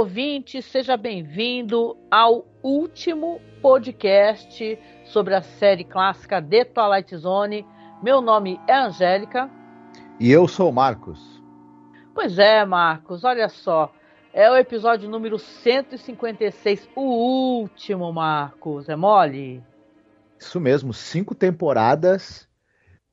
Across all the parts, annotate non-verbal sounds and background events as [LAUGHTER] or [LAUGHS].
Ouvinte, seja bem-vindo ao último podcast sobre a série clássica The Twilight Zone. Meu nome é Angélica. E eu sou o Marcos. Pois é, Marcos, olha só. É o episódio número 156, o último, Marcos. É mole? Isso mesmo, cinco temporadas,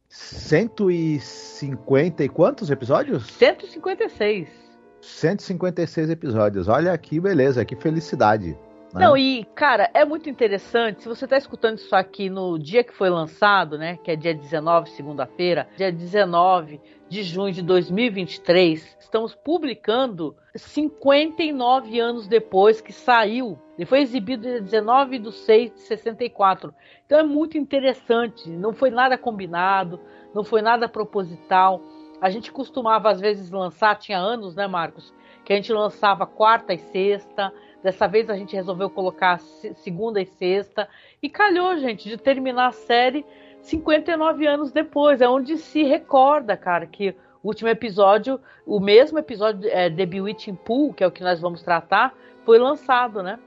150 e quantos episódios? 156. 156 episódios. Olha que beleza, que felicidade. Né? Não, e, cara, é muito interessante. Se você está escutando isso aqui no dia que foi lançado, né? Que é dia 19, segunda-feira, dia 19 de junho de 2023, estamos publicando 59 anos depois que saiu. Ele foi exibido dia 19 de 6 de 64. Então é muito interessante. Não foi nada combinado, não foi nada proposital. A gente costumava, às vezes, lançar, tinha anos, né, Marcos? Que a gente lançava quarta e sexta. Dessa vez a gente resolveu colocar segunda e sexta. E calhou, gente, de terminar a série 59 anos depois. É onde se recorda, cara, que o último episódio, o mesmo episódio é, The Bewitching Pool, que é o que nós vamos tratar, foi lançado, né?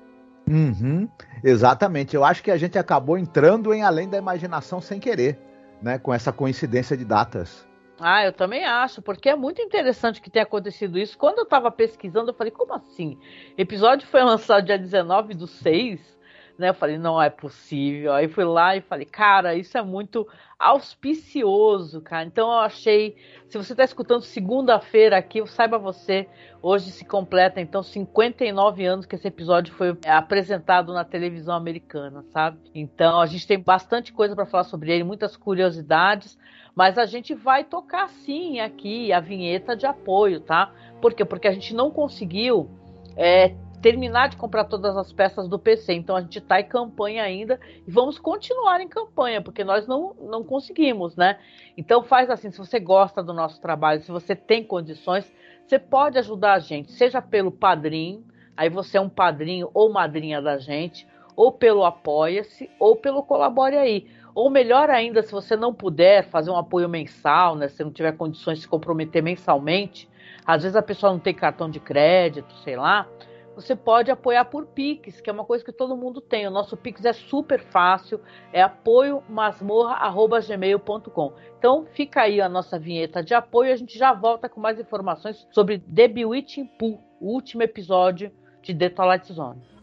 Uhum, exatamente. Eu acho que a gente acabou entrando em além da imaginação sem querer, né? Com essa coincidência de datas. Ah, eu também acho, porque é muito interessante que tenha acontecido isso. Quando eu estava pesquisando, eu falei, como assim? O episódio foi [LAUGHS] lançado dia 19 do 6, né? Eu falei, não é possível. Aí fui lá e falei, cara, isso é muito auspicioso, cara. Então eu achei, se você está escutando segunda-feira aqui, saiba você, hoje se completa então 59 anos que esse episódio foi apresentado na televisão americana, sabe? Então a gente tem bastante coisa para falar sobre ele, muitas curiosidades. Mas a gente vai tocar sim aqui a vinheta de apoio, tá? Por quê? Porque a gente não conseguiu é, terminar de comprar todas as peças do PC. Então a gente está em campanha ainda e vamos continuar em campanha, porque nós não, não conseguimos, né? Então faz assim, se você gosta do nosso trabalho, se você tem condições, você pode ajudar a gente, seja pelo padrinho, aí você é um padrinho ou madrinha da gente, ou pelo Apoia-se, ou pelo Colabore aí. Ou melhor ainda, se você não puder fazer um apoio mensal, né? Se não tiver condições de se comprometer mensalmente, às vezes a pessoa não tem cartão de crédito, sei lá, você pode apoiar por Pix, que é uma coisa que todo mundo tem. O nosso Pix é super fácil, é apoiomasmorra.gmail.com. Então fica aí a nossa vinheta de apoio a gente já volta com mais informações sobre The Bewitching Pool, o último episódio de The Twilight Zone.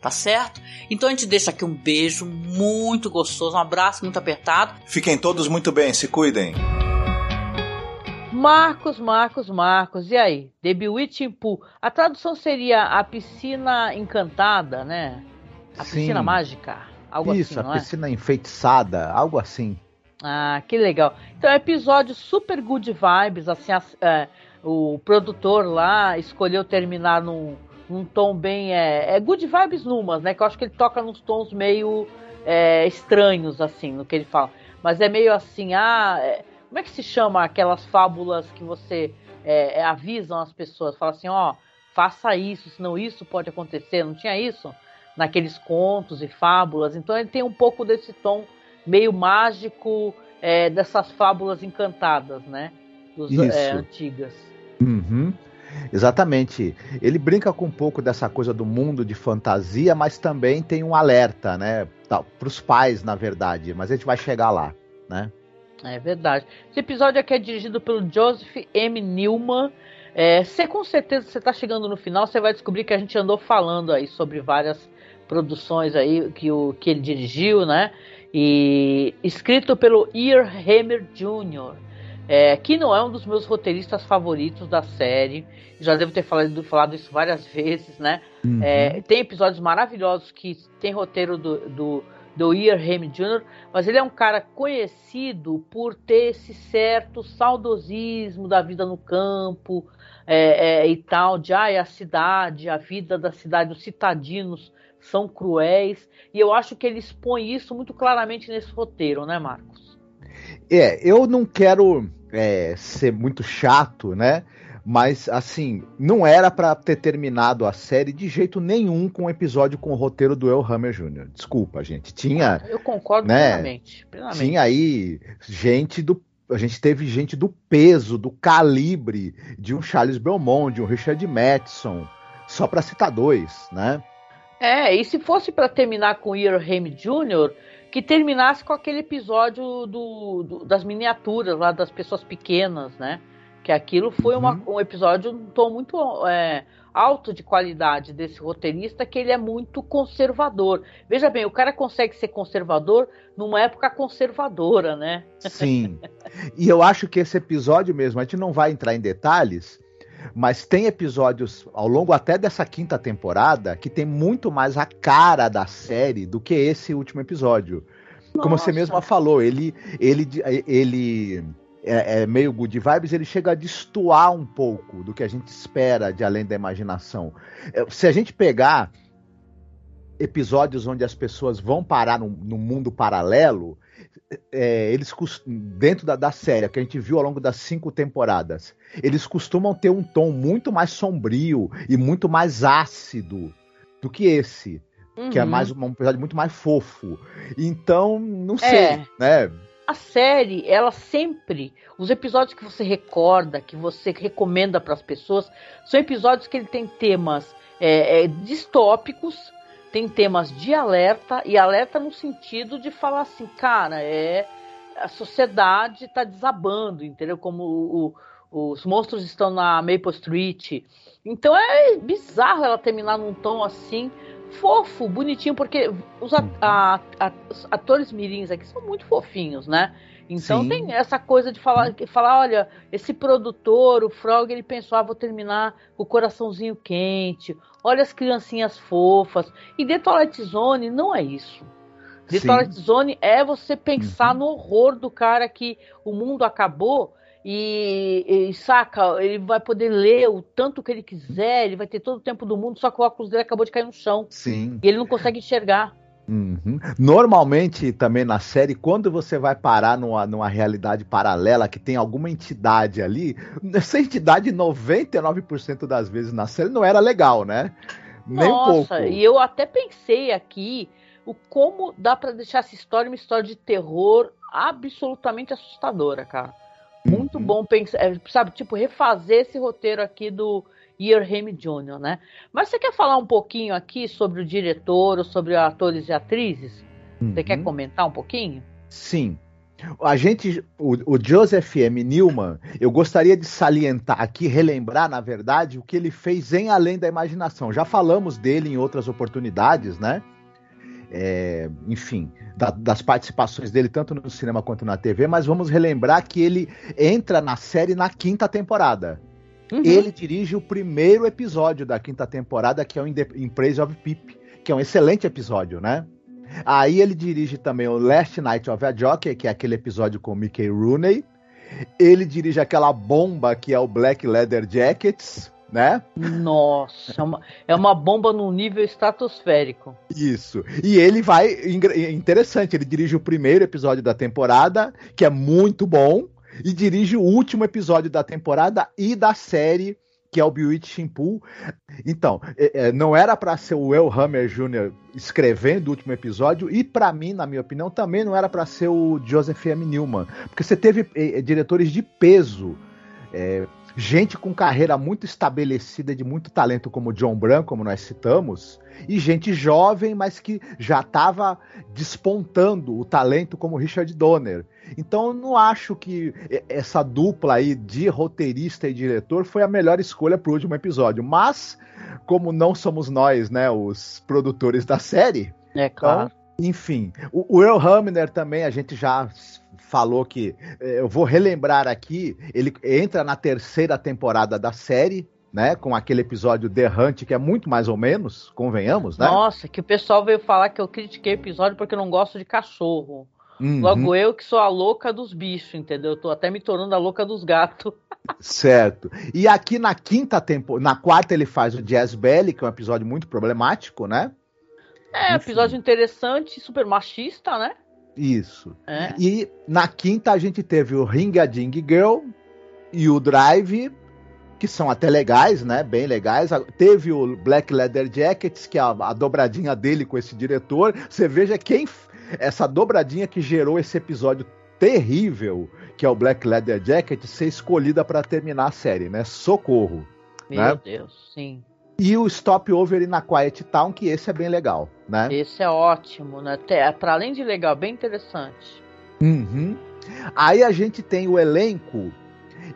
tá certo? Então a gente deixa aqui um beijo muito gostoso, um abraço muito apertado. Fiquem todos muito bem, se cuidem. Marcos, Marcos, Marcos, e aí? The Bewitching Pool. A tradução seria a piscina encantada, né? A Sim. piscina mágica. Algo Isso, assim, a piscina é? enfeitiçada, algo assim. Ah, que legal. Então, é episódio super good vibes, assim, é, o produtor lá escolheu terminar num, num tom bem. É, é good vibes numas, né? Que eu acho que ele toca nos tons meio é, estranhos, assim, no que ele fala. Mas é meio assim, ah. É, como é que se chama aquelas fábulas que você é, é avisam as pessoas? Fala assim, ó, faça isso, senão isso pode acontecer. Não tinha isso naqueles contos e fábulas. Então ele tem um pouco desse tom meio mágico é, dessas fábulas encantadas, né? Dos, é, antigas. Uhum. Exatamente. Ele brinca com um pouco dessa coisa do mundo de fantasia, mas também tem um alerta, né? Para os pais, na verdade. Mas a gente vai chegar lá, né? É verdade. Esse episódio aqui é dirigido pelo Joseph M. Newman. É, você com certeza você está chegando no final, você vai descobrir que a gente andou falando aí sobre várias produções aí que, o, que ele dirigiu, né? E escrito pelo Ear Hammer Jr é, que não é um dos meus roteiristas favoritos da série. Já devo ter falado, falado isso várias [LAUGHS] vezes, né? Uhum. É, tem episódios maravilhosos que tem roteiro do, do, do Ian Ham Jr., mas ele é um cara conhecido por ter esse certo saudosismo da vida no campo é, é, e tal, de ah, a cidade, a vida da cidade, os citadinos são cruéis, e eu acho que ele expõe isso muito claramente nesse roteiro, né, Marcos? É, eu não quero é, ser muito chato, né? Mas, assim, não era para ter terminado a série de jeito nenhum com um episódio com o roteiro do El Hammer Jr. Desculpa, gente. Tinha. Ah, eu concordo né, plenamente, plenamente. Tinha aí gente do. A gente teve gente do peso, do calibre de um Charles Belmont, de um Richard Madison, só para citar dois, né? É, e se fosse para terminar com o Earham Jr., que terminasse com aquele episódio do, do, das miniaturas lá das pessoas pequenas, né? Que aquilo foi uma, uhum. um episódio um tom muito é, alto de qualidade desse roteirista, que ele é muito conservador. Veja bem, o cara consegue ser conservador numa época conservadora, né? Sim. e eu acho que esse episódio mesmo, a gente não vai entrar em detalhes, mas tem episódios ao longo até dessa quinta temporada que tem muito mais a cara da série do que esse último episódio. Nossa. Como você mesma falou, ele ele ele é, é, meio good vibes, ele chega a destoar um pouco do que a gente espera de além da imaginação. É, se a gente pegar episódios onde as pessoas vão parar no, no mundo paralelo, é, eles dentro da, da série que a gente viu ao longo das cinco temporadas, eles costumam ter um tom muito mais sombrio e muito mais ácido do que esse. Uhum. Que é uhum. mais um episódio muito mais fofo. Então, não é. sei, é. né? A série, ela sempre. Os episódios que você recorda, que você recomenda para as pessoas, são episódios que ele tem temas é, é, distópicos, tem temas de alerta, e alerta no sentido de falar assim, cara, é. A sociedade está desabando, entendeu? Como o, os monstros estão na Maple Street. Então é bizarro ela terminar num tom assim, fofo, bonitinho, porque os, a, a, atores mirins aqui são muito fofinhos, né? Então Sim. tem essa coisa de falar, falar, olha, esse produtor, o Frog, ele pensou, ah, vou terminar com o coraçãozinho quente, olha as criancinhas fofas. E The Twilight Zone não é isso. The Twilight Zone é você pensar uhum. no horror do cara que o mundo acabou e, e, saca, ele vai poder ler o tanto que ele quiser, ele vai ter todo o tempo do mundo, só que o óculos dele acabou de cair no chão. Sim. E ele não consegue enxergar. Uhum. Normalmente, também na série, quando você vai parar numa, numa realidade paralela que tem alguma entidade ali, [LAUGHS] essa entidade, 99% das vezes na série, não era legal, né? Nem Nossa, um pouco. e eu até pensei aqui o como dá para deixar essa história uma história de terror absolutamente assustadora, cara. Muito uhum. bom pensar, é, sabe, tipo, refazer esse roteiro aqui do Earham Jr., né? Mas você quer falar um pouquinho aqui sobre o diretor, ou sobre atores e atrizes? Uhum. Você quer uhum. comentar um pouquinho? Sim. A gente, o, o, Joseph M. Newman, eu gostaria de salientar aqui, relembrar, na verdade, o que ele fez em Além da Imaginação. Já falamos dele em outras oportunidades, né? É, enfim, da, das participações dele tanto no cinema quanto na TV, mas vamos relembrar que ele entra na série na quinta temporada. Uhum. Ele dirige o primeiro episódio da quinta temporada, que é o In Praise of Pip, que é um excelente episódio, né? Aí ele dirige também o Last Night of a Jockey, que é aquele episódio com o Mickey Rooney. Ele dirige aquela bomba que é o Black Leather Jackets, né? Nossa, é uma, é uma bomba num nível estratosférico. Isso. E ele vai. Interessante, ele dirige o primeiro episódio da temporada, que é muito bom, e dirige o último episódio da temporada e da série que é o Bewitching Pool. Então, é, é, não era para ser o Will Hammer Jr. escrevendo o último episódio, e para mim, na minha opinião, também não era para ser o Joseph M. Newman, porque você teve é, é diretores de peso. É, gente com carreira muito estabelecida, de muito talento, como John Brown, como nós citamos, e gente jovem, mas que já estava despontando o talento, como Richard Donner. Então, eu não acho que essa dupla aí de roteirista e diretor foi a melhor escolha para o último episódio. Mas, como não somos nós, né, os produtores da série, é claro. Então, enfim, o Will Hamner também, a gente já falou que eh, eu vou relembrar aqui, ele entra na terceira temporada da série, né, com aquele episódio The Hunt, que é muito mais ou menos, convenhamos, né? Nossa, que o pessoal veio falar que eu critiquei o episódio porque eu não gosto de cachorro. Uhum. Logo eu que sou a louca dos bichos, entendeu? Eu tô até me tornando a louca dos gatos. [LAUGHS] Certo. E aqui na quinta temporada, na quarta ele faz o Jazz Belly, que é um episódio muito problemático, né? É, Enfim. episódio interessante, super machista, né? Isso. É. E na quinta a gente teve o Ring a Ding Girl e o Drive, que são até legais, né? Bem legais. Teve o Black Leather Jackets, que é a, a dobradinha dele com esse diretor. Você veja quem. Essa dobradinha que gerou esse episódio terrível, que é o Black Leather Jacket, ser escolhida para terminar a série, né? Socorro. Meu né? Deus, sim. E o Stopover na Quiet Town, que esse é bem legal, né? Esse é ótimo, né? Para além de legal, bem interessante. Uhum. Aí a gente tem o elenco.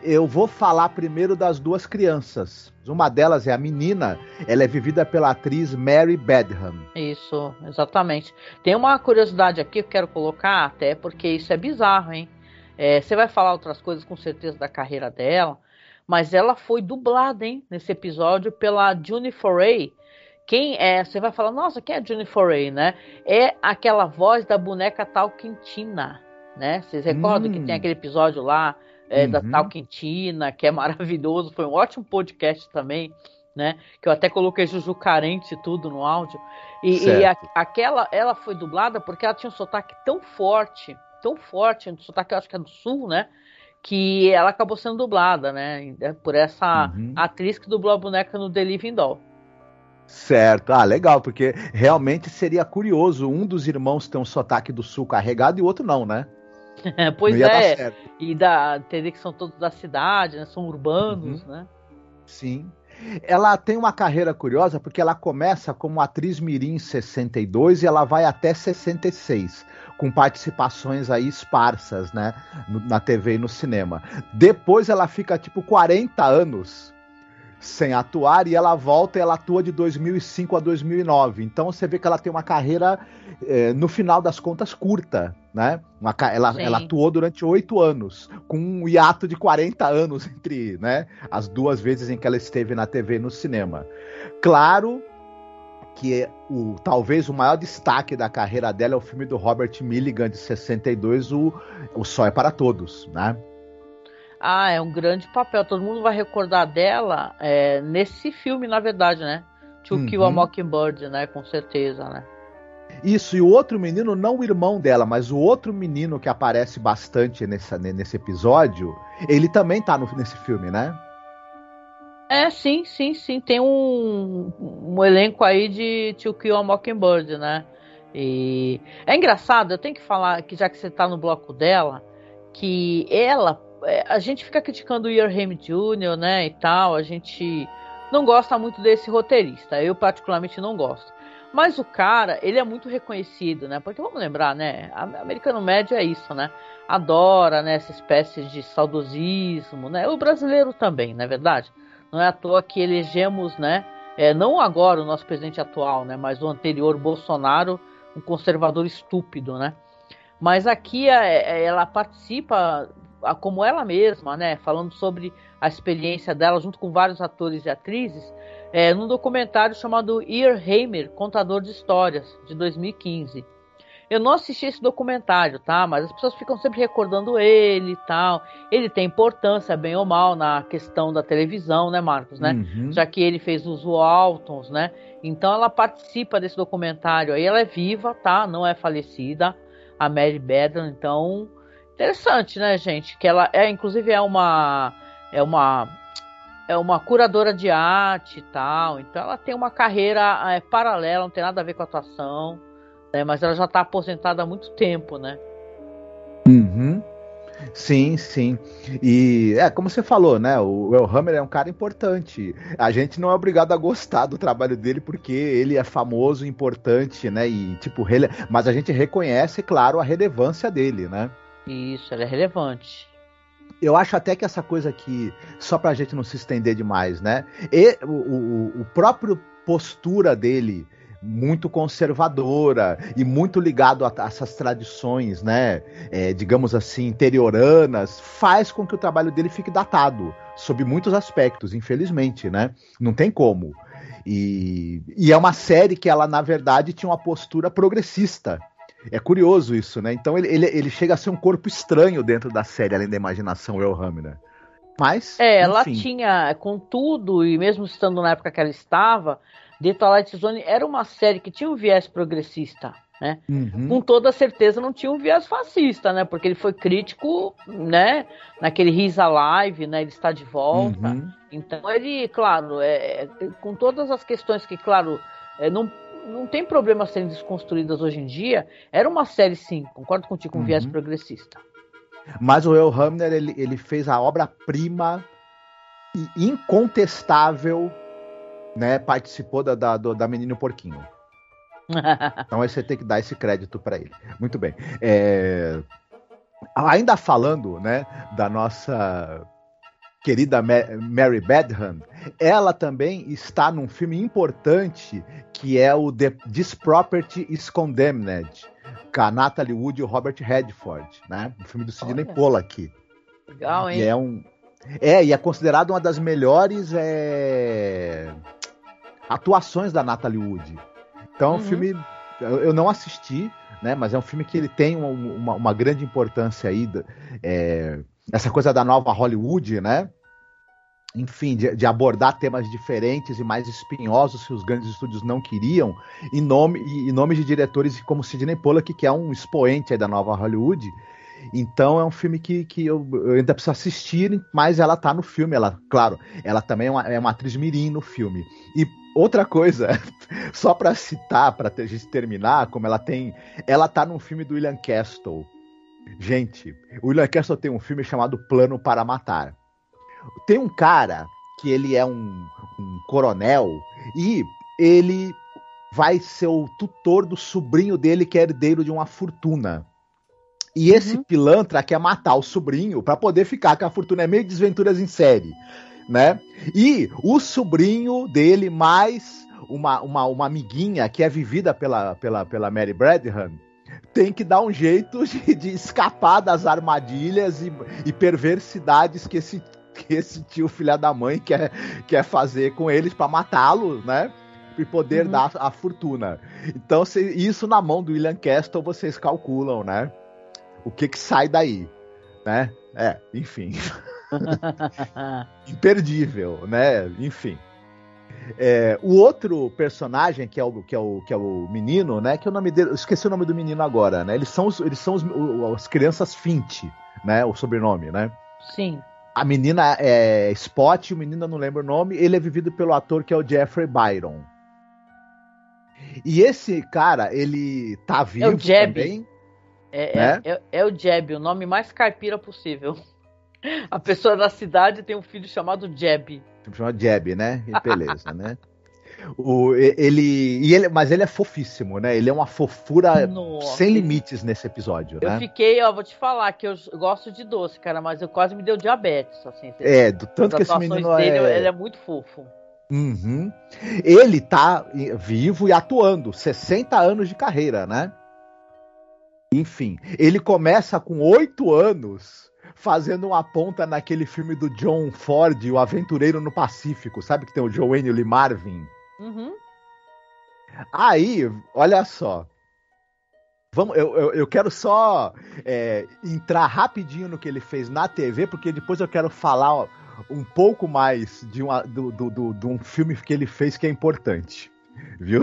Eu vou falar primeiro das duas crianças. Uma delas é a menina, ela é vivida pela atriz Mary Bedham. Isso, exatamente. Tem uma curiosidade aqui que eu quero colocar, até porque isso é bizarro, hein? É, você vai falar outras coisas com certeza da carreira dela, mas ela foi dublada, hein, nesse episódio pela Juni Foray. Quem é? Você vai falar, nossa, quem é a Juni Foray, né? É aquela voz da boneca Talquentina, né? Vocês recordam hum. que tem hum. aquele episódio lá é, uhum. da Talquentina, que é maravilhoso, foi um ótimo podcast também, né? Que eu até coloquei Juju Carente e tudo no áudio. E, e a, aquela, ela foi dublada porque ela tinha um sotaque tão forte, tão forte, um sotaque eu acho que é do sul, né? Que ela acabou sendo dublada, né? Por essa uhum. atriz que dublou a boneca no The Living Doll. Certo, ah, legal, porque realmente seria curioso um dos irmãos ter um sotaque do sul carregado e o outro não, né? [LAUGHS] pois não é, e da, teria que são todos da cidade, né? São urbanos, uhum. né? Sim. Ela tem uma carreira curiosa porque ela começa como atriz mirim em 62 e ela vai até 66 com participações aí esparsas, né, na TV e no cinema. Depois ela fica tipo 40 anos sem atuar e ela volta e ela atua de 2005 a 2009. Então você vê que ela tem uma carreira, é, no final das contas, curta. Né? Uma, ela, ela atuou durante oito anos, com um hiato de 40 anos [LAUGHS] entre né, as duas vezes em que ela esteve na TV e no cinema. Claro que é o talvez o maior destaque da carreira dela é o filme do Robert Milligan de 62, o, o Só é para Todos, né? Ah, é um grande papel. Todo mundo vai recordar dela é, nesse filme, na verdade, né? To uhum. Kill a Mockingbird, né? Com certeza, né? Isso, e o outro menino, não o irmão dela, mas o outro menino que aparece bastante nessa, nesse episódio, ele também tá no, nesse filme, né? É, sim, sim, sim. Tem um, um elenco aí de To Kill a Mockingbird, né? E é engraçado, eu tenho que falar que já que você está no bloco dela, que ela, é, a gente fica criticando o Earham Jr., né, e tal, a gente não gosta muito desse roteirista, eu particularmente não gosto. Mas o cara, ele é muito reconhecido, né? Porque vamos lembrar, né? Americano médio é isso, né? Adora, né? Essa espécie de saudosismo, né? O brasileiro também, não é verdade? Não é à toa que elegemos, né? É, não agora o nosso presidente atual, né? Mas o anterior, Bolsonaro, um conservador estúpido, né? Mas aqui é, é, ela participa como ela mesma, né? Falando sobre a experiência dela junto com vários atores e atrizes, é, num documentário chamado Earheimer, Contador de Histórias, de 2015. Eu não assisti esse documentário, tá? Mas as pessoas ficam sempre recordando ele e tal. Ele tem importância, bem ou mal, na questão da televisão, né, Marcos, né? Uhum. Já que ele fez os Waltons, né? Então ela participa desse documentário aí. Ela é viva, tá? Não é falecida. A Mary Bedlam, então... Interessante, né, gente? Que ela é, inclusive, é uma... É uma é uma curadora de arte e tal. Então ela tem uma carreira é, paralela, não tem nada a ver com a atuação, né? Mas ela já está aposentada há muito tempo, né? Uhum. Sim, sim. E é como você falou, né? O Elhammer é um cara importante. A gente não é obrigado a gostar do trabalho dele porque ele é famoso, importante, né? E tipo, rele... mas a gente reconhece, claro, a relevância dele, né? Isso, ele é relevante eu acho até que essa coisa aqui, só pra gente não se estender demais, né? E o, o, o próprio postura dele muito conservadora e muito ligado a, a essas tradições, né, é, digamos assim, interioranas, faz com que o trabalho dele fique datado, sob muitos aspectos, infelizmente, né? Não tem como. E, e é uma série que ela, na verdade, tinha uma postura progressista, é curioso isso, né? Então ele, ele, ele, chega a ser um corpo estranho dentro da série, além da imaginação El Hamner. Mas. É, enfim. ela tinha, contudo, e mesmo estando na época que ela estava, The Twilight Zone era uma série que tinha um viés progressista. Né? Uhum. Com toda certeza não tinha um viés fascista, né? Porque ele foi crítico, né? Naquele Risa Live, né? Ele está de volta. Uhum. Então ele, claro, é, com todas as questões que, claro, é, não não tem problema serem desconstruídas hoje em dia. Era uma série, sim, concordo contigo, com um viés uhum. progressista. Mas o El Hamner, ele, ele fez a obra-prima e incontestável, né? Participou da, da, da Menino Porquinho. [LAUGHS] então aí você tem que dar esse crédito para ele. Muito bem. É... Ainda falando, né, da nossa querida Mary Badham, ela também está num filme importante que é o The, This Property is Condemned, com a Natalie Wood e o Robert Redford, né? Um filme do Sidney Pollack. Legal, hein? E é um é, e é considerado uma das melhores é, atuações da Natalie Wood. Então, é um uhum. filme eu não assisti, né? Mas é um filme que ele tem uma, uma, uma grande importância aí. É, essa coisa da nova Hollywood, né? Enfim, de, de, abordar temas diferentes e mais espinhosos que os grandes estúdios não queriam, em nome, em nome de diretores como Sidney Pollack, que é um expoente da nova Hollywood. Então é um filme que, que eu, eu, ainda preciso assistir, mas ela tá no filme. Ela, claro, ela também é uma, é uma atriz mirim no filme. E outra coisa, [LAUGHS] só para citar, para a gente terminar, como ela tem. Ela tá num filme do William Castle, Gente, o William Castle tem um filme chamado Plano para Matar. Tem um cara que ele é um, um coronel e ele vai ser o tutor do sobrinho dele que é herdeiro de uma fortuna. E esse uhum. pilantra quer matar o sobrinho para poder ficar com a fortuna. É meio desventuras em série, né? E o sobrinho dele mais uma, uma, uma amiguinha que é vivida pela, pela, pela Mary Bradham tem que dar um jeito de, de escapar das armadilhas e, e, perversidades que esse, que esse tio filha da mãe quer, quer fazer com eles para matá-lo, né? E poder uhum. dar a fortuna. Então, se, isso na mão do William Castle, vocês calculam, né? O que que sai daí, né? É, enfim. [LAUGHS] [LAUGHS] Imperdível, né? Enfim. É, o outro personagem, que é o, que, é o, que é o menino, né? Que é o nome dele. Eu esqueci o nome do menino agora, né? Eles são, os, eles são os, as crianças Fint, né? O sobrenome, né? Sim. A menina é Spot, o menino não lembro o nome. Ele é vivido pelo ator que é o Jeffrey Byron. E esse cara, ele tá vivo é o Jeb. também. É, né? é, é, é, o Jeb, o nome mais caipira possível. A pessoa da cidade tem um filho chamado Jeb. Chama Jeb, né? E beleza, né? O, ele, e ele, mas ele é fofíssimo, né? Ele é uma fofura Nossa. sem limites nesse episódio, eu né? Eu fiquei, ó, vou te falar que eu gosto de doce, cara, mas eu quase me deu diabetes, assim. É, do tanto que esse menino dele, é... Ele é muito fofo. Uhum. Ele tá vivo e atuando, 60 anos de carreira, né? Enfim, ele começa com oito anos fazendo uma ponta naquele filme do John Ford, O Aventureiro no Pacífico, sabe que tem o Joanne Lee Marvin? Uhum. Aí, olha só. Vamos, eu, eu, eu quero só é, entrar rapidinho no que ele fez na TV, porque depois eu quero falar um pouco mais de, uma, do, do, do, de um filme que ele fez que é importante. Viu?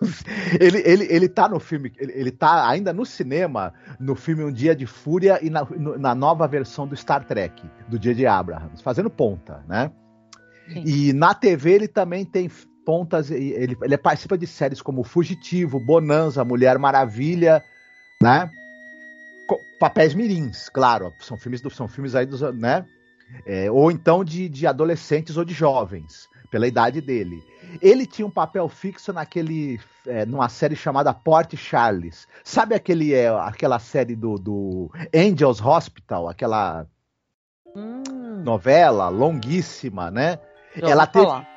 [LAUGHS] ele, ele, ele tá no filme, ele, ele tá ainda no cinema, no filme Um Dia de Fúria e na, no, na nova versão do Star Trek, do Dia de Abrahams, fazendo ponta, né? Sim. E na TV ele também tem pontas, ele, ele participa de séries como Fugitivo, Bonanza, Mulher Maravilha, né? Papéis mirins, claro, são filmes, são filmes aí dos, né? É, ou então de, de adolescentes ou de jovens, pela idade dele. Ele tinha um papel fixo naquele, é, numa série chamada Port Charles. Sabe aquele, é, aquela série do, do Angels Hospital, aquela hum. novela longuíssima, né? Já ela teve, falar.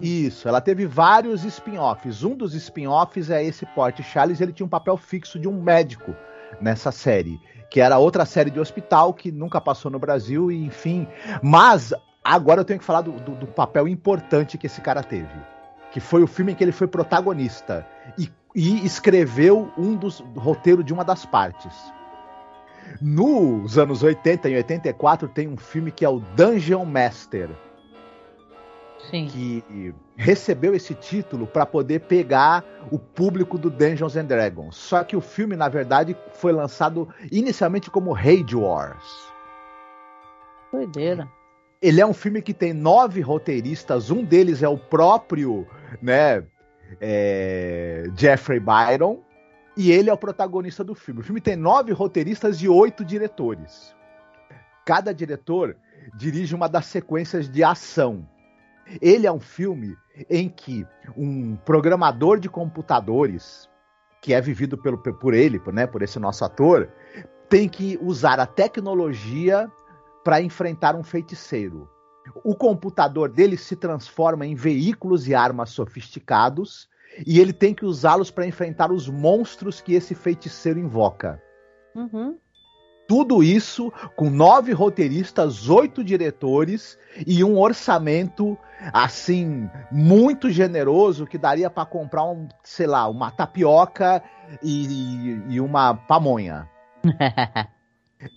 Isso, ela teve vários spin-offs. Um dos spin-offs é esse Port Charles, ele tinha um papel fixo de um médico nessa série, que era outra série de hospital que nunca passou no Brasil, e enfim. Mas agora eu tenho que falar do, do, do papel importante que esse cara teve. Que foi o filme em que ele foi protagonista e, e escreveu um dos roteiro de uma das partes. Nos anos 80, em 84, tem um filme que é o Dungeon Master Sim. que recebeu esse título para poder pegar o público do Dungeons and Dragons. Só que o filme, na verdade, foi lançado inicialmente como Rage Wars. Doideira. Ele é um filme que tem nove roteiristas, um deles é o próprio, né, é, Jeffrey Byron, e ele é o protagonista do filme. O filme tem nove roteiristas e oito diretores. Cada diretor dirige uma das sequências de ação. Ele é um filme em que um programador de computadores, que é vivido pelo, por ele, né, por esse nosso ator, tem que usar a tecnologia para enfrentar um feiticeiro. O computador dele se transforma em veículos e armas sofisticados e ele tem que usá-los para enfrentar os monstros que esse feiticeiro invoca. Uhum. Tudo isso com nove roteiristas, oito diretores e um orçamento assim muito generoso que daria para comprar um, sei lá, uma tapioca e, e uma pamonha. [LAUGHS]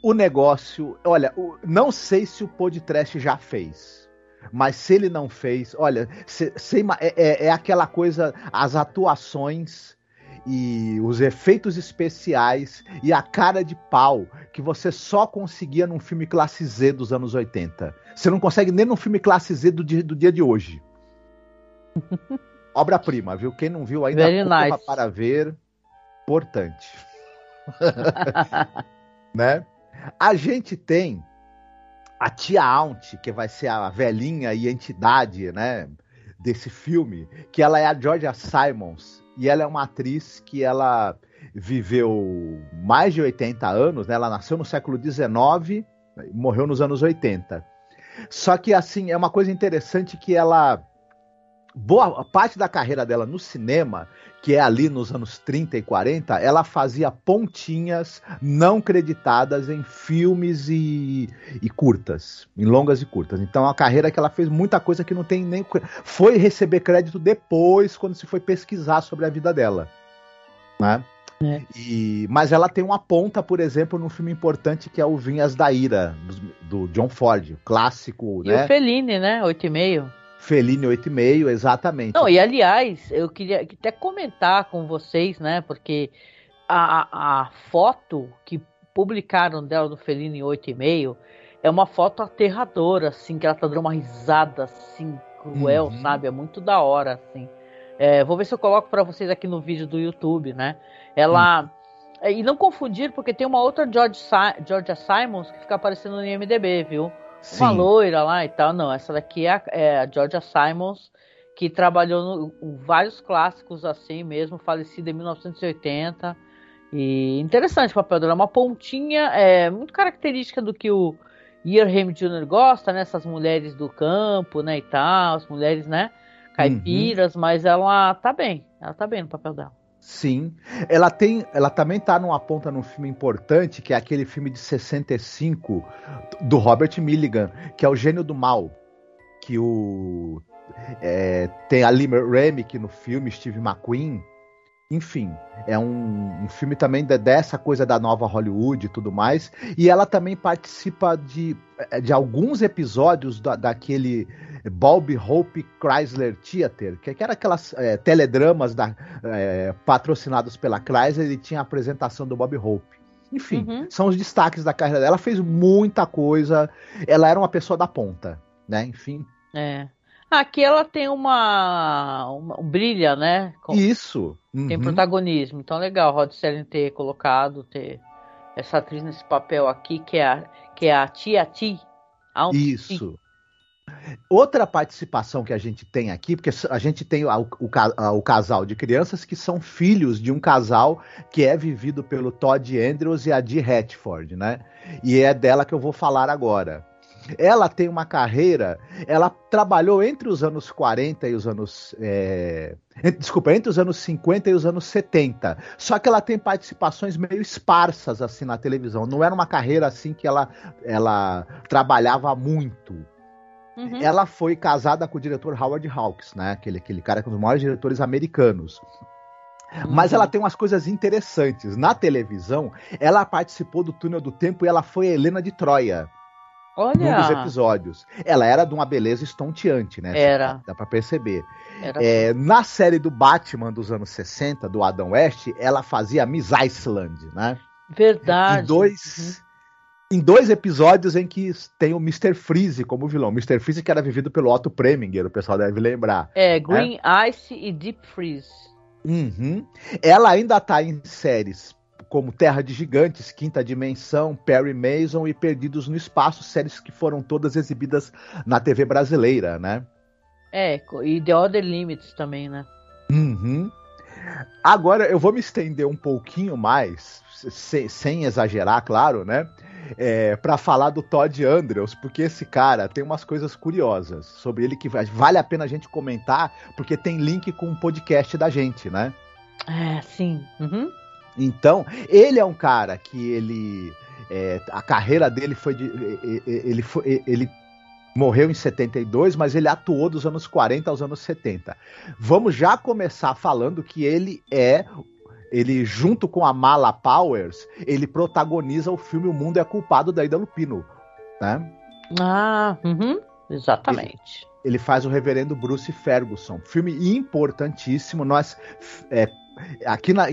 o negócio, olha, não sei se o podcast já fez. Mas se ele não fez, olha, se, se, é, é, é aquela coisa, as atuações e os efeitos especiais e a cara de pau que você só conseguia num filme classe Z dos anos 80. Você não consegue nem num filme classe Z do dia, do dia de hoje. [LAUGHS] Obra-prima, viu? Quem não viu ainda, nice. para ver. Importante. [LAUGHS] [LAUGHS] né? A gente tem a tia Aunt, que vai ser a velhinha e entidade, né, desse filme, que ela é a Georgia Simons, e ela é uma atriz que ela viveu mais de 80 anos, né? Ela nasceu no século XIX morreu nos anos 80. Só que, assim, é uma coisa interessante que ela. Boa parte da carreira dela no cinema, que é ali nos anos 30 e 40, ela fazia pontinhas não creditadas em filmes e, e curtas, em longas e curtas. Então, é uma carreira que ela fez muita coisa que não tem nem. Foi receber crédito depois, quando se foi pesquisar sobre a vida dela. Né? É. E, mas ela tem uma ponta, por exemplo, num filme importante que é o Vinhas da Ira, do, do John Ford, clássico. E né? o Fellini, né? Oito e meio. Fellini 8,5, exatamente. Não, e aliás, eu queria até comentar com vocês, né? Porque a, a foto que publicaram dela do Fellini 8,5 é uma foto aterradora, assim, que ela tá dando uma risada assim, cruel, uhum. sabe? É muito da hora, assim. É, vou ver se eu coloco para vocês aqui no vídeo do YouTube, né? Ela. Hum. E não confundir, porque tem uma outra George si Georgia Simons que fica aparecendo no IMDB, viu? Sim. Uma loira lá e tal. Não, essa daqui é a, é a Georgia Simons, que trabalhou em vários clássicos assim mesmo, falecida em 1980. E interessante o papel dela, é uma pontinha é, muito característica do que o Earham Jr. gosta, né? Essas mulheres do campo, né, e tal, as mulheres, né? caipiras, uhum. mas ela tá bem. Ela tá bem no papel dela. Sim. Ela tem, ela também tá numa ponta num filme importante, que é aquele filme de 65 do Robert Milligan, que é o Gênio do Mal, que o é, tem a Lima Remick no filme, Steve McQueen. Enfim, é um, um filme também de, dessa coisa da nova Hollywood e tudo mais. E ela também participa de, de alguns episódios da, daquele Bob Hope Chrysler Theater, que, era aquelas é, teledramas da, é, patrocinados pela Chrysler e tinha a apresentação do Bob Hope. Enfim, uhum. são os destaques da carreira dela. Ela fez muita coisa. Ela era uma pessoa da ponta, né? Enfim. É. Aqui ela tem uma, uma um brilha, né? Com, Isso. Uhum. Tem protagonismo. Então legal, Rod Serling ter colocado, ter essa atriz nesse papel aqui que é a, que é a Tia Ti. Isso. Outra participação que a gente tem aqui, porque a gente tem o, o, o, casal de crianças que são filhos de um casal que é vivido pelo Todd Andrews e a Dee Hatford, né? E é dela que eu vou falar agora. Ela tem uma carreira, ela trabalhou entre os anos 40 e os anos. É, desculpa, entre os anos 50 e os anos 70. Só que ela tem participações meio esparsas assim na televisão. Não era uma carreira assim que ela, ela trabalhava muito. Uhum. Ela foi casada com o diretor Howard Hawks, né? Aquele, aquele cara que é um dos maiores diretores americanos. Uhum. Mas ela tem umas coisas interessantes. Na televisão, ela participou do Túnel do Tempo e ela foi a Helena de Troia. Olha. Num dos episódios. Ela era de uma beleza estonteante, né? Era. Dá pra perceber. É, na série do Batman dos anos 60, do Adam West, ela fazia Miss Iceland, né? Verdade. E dois. Uhum em dois episódios em que tem o Mr. Freeze como vilão. O Mr. Freeze que era vivido pelo Otto Preminger, o pessoal deve lembrar. É, Green né? Ice e Deep Freeze. Uhum. Ela ainda tá em séries como Terra de Gigantes, Quinta Dimensão, Perry Mason e Perdidos no Espaço, séries que foram todas exibidas na TV brasileira, né? É, e The Other Limits também, né? Uhum. Agora eu vou me estender um pouquinho mais, sem, sem exagerar, claro, né? é, para falar do Todd Andrews, porque esse cara tem umas coisas curiosas sobre ele que vale a pena a gente comentar, porque tem link com o um podcast da gente, né? É, sim. Uhum. Então, ele é um cara que ele. É, a carreira dele foi de. Ele, ele morreu em 72, mas ele atuou dos anos 40 aos anos 70. Vamos já começar falando que ele é ele junto com a Mala Powers, ele protagoniza o filme O Mundo é Culpado da Ida Lupino, né? Ah, uhum, exatamente. Ele, ele, faz o Reverendo Bruce Ferguson, filme importantíssimo. Nós é, aqui na,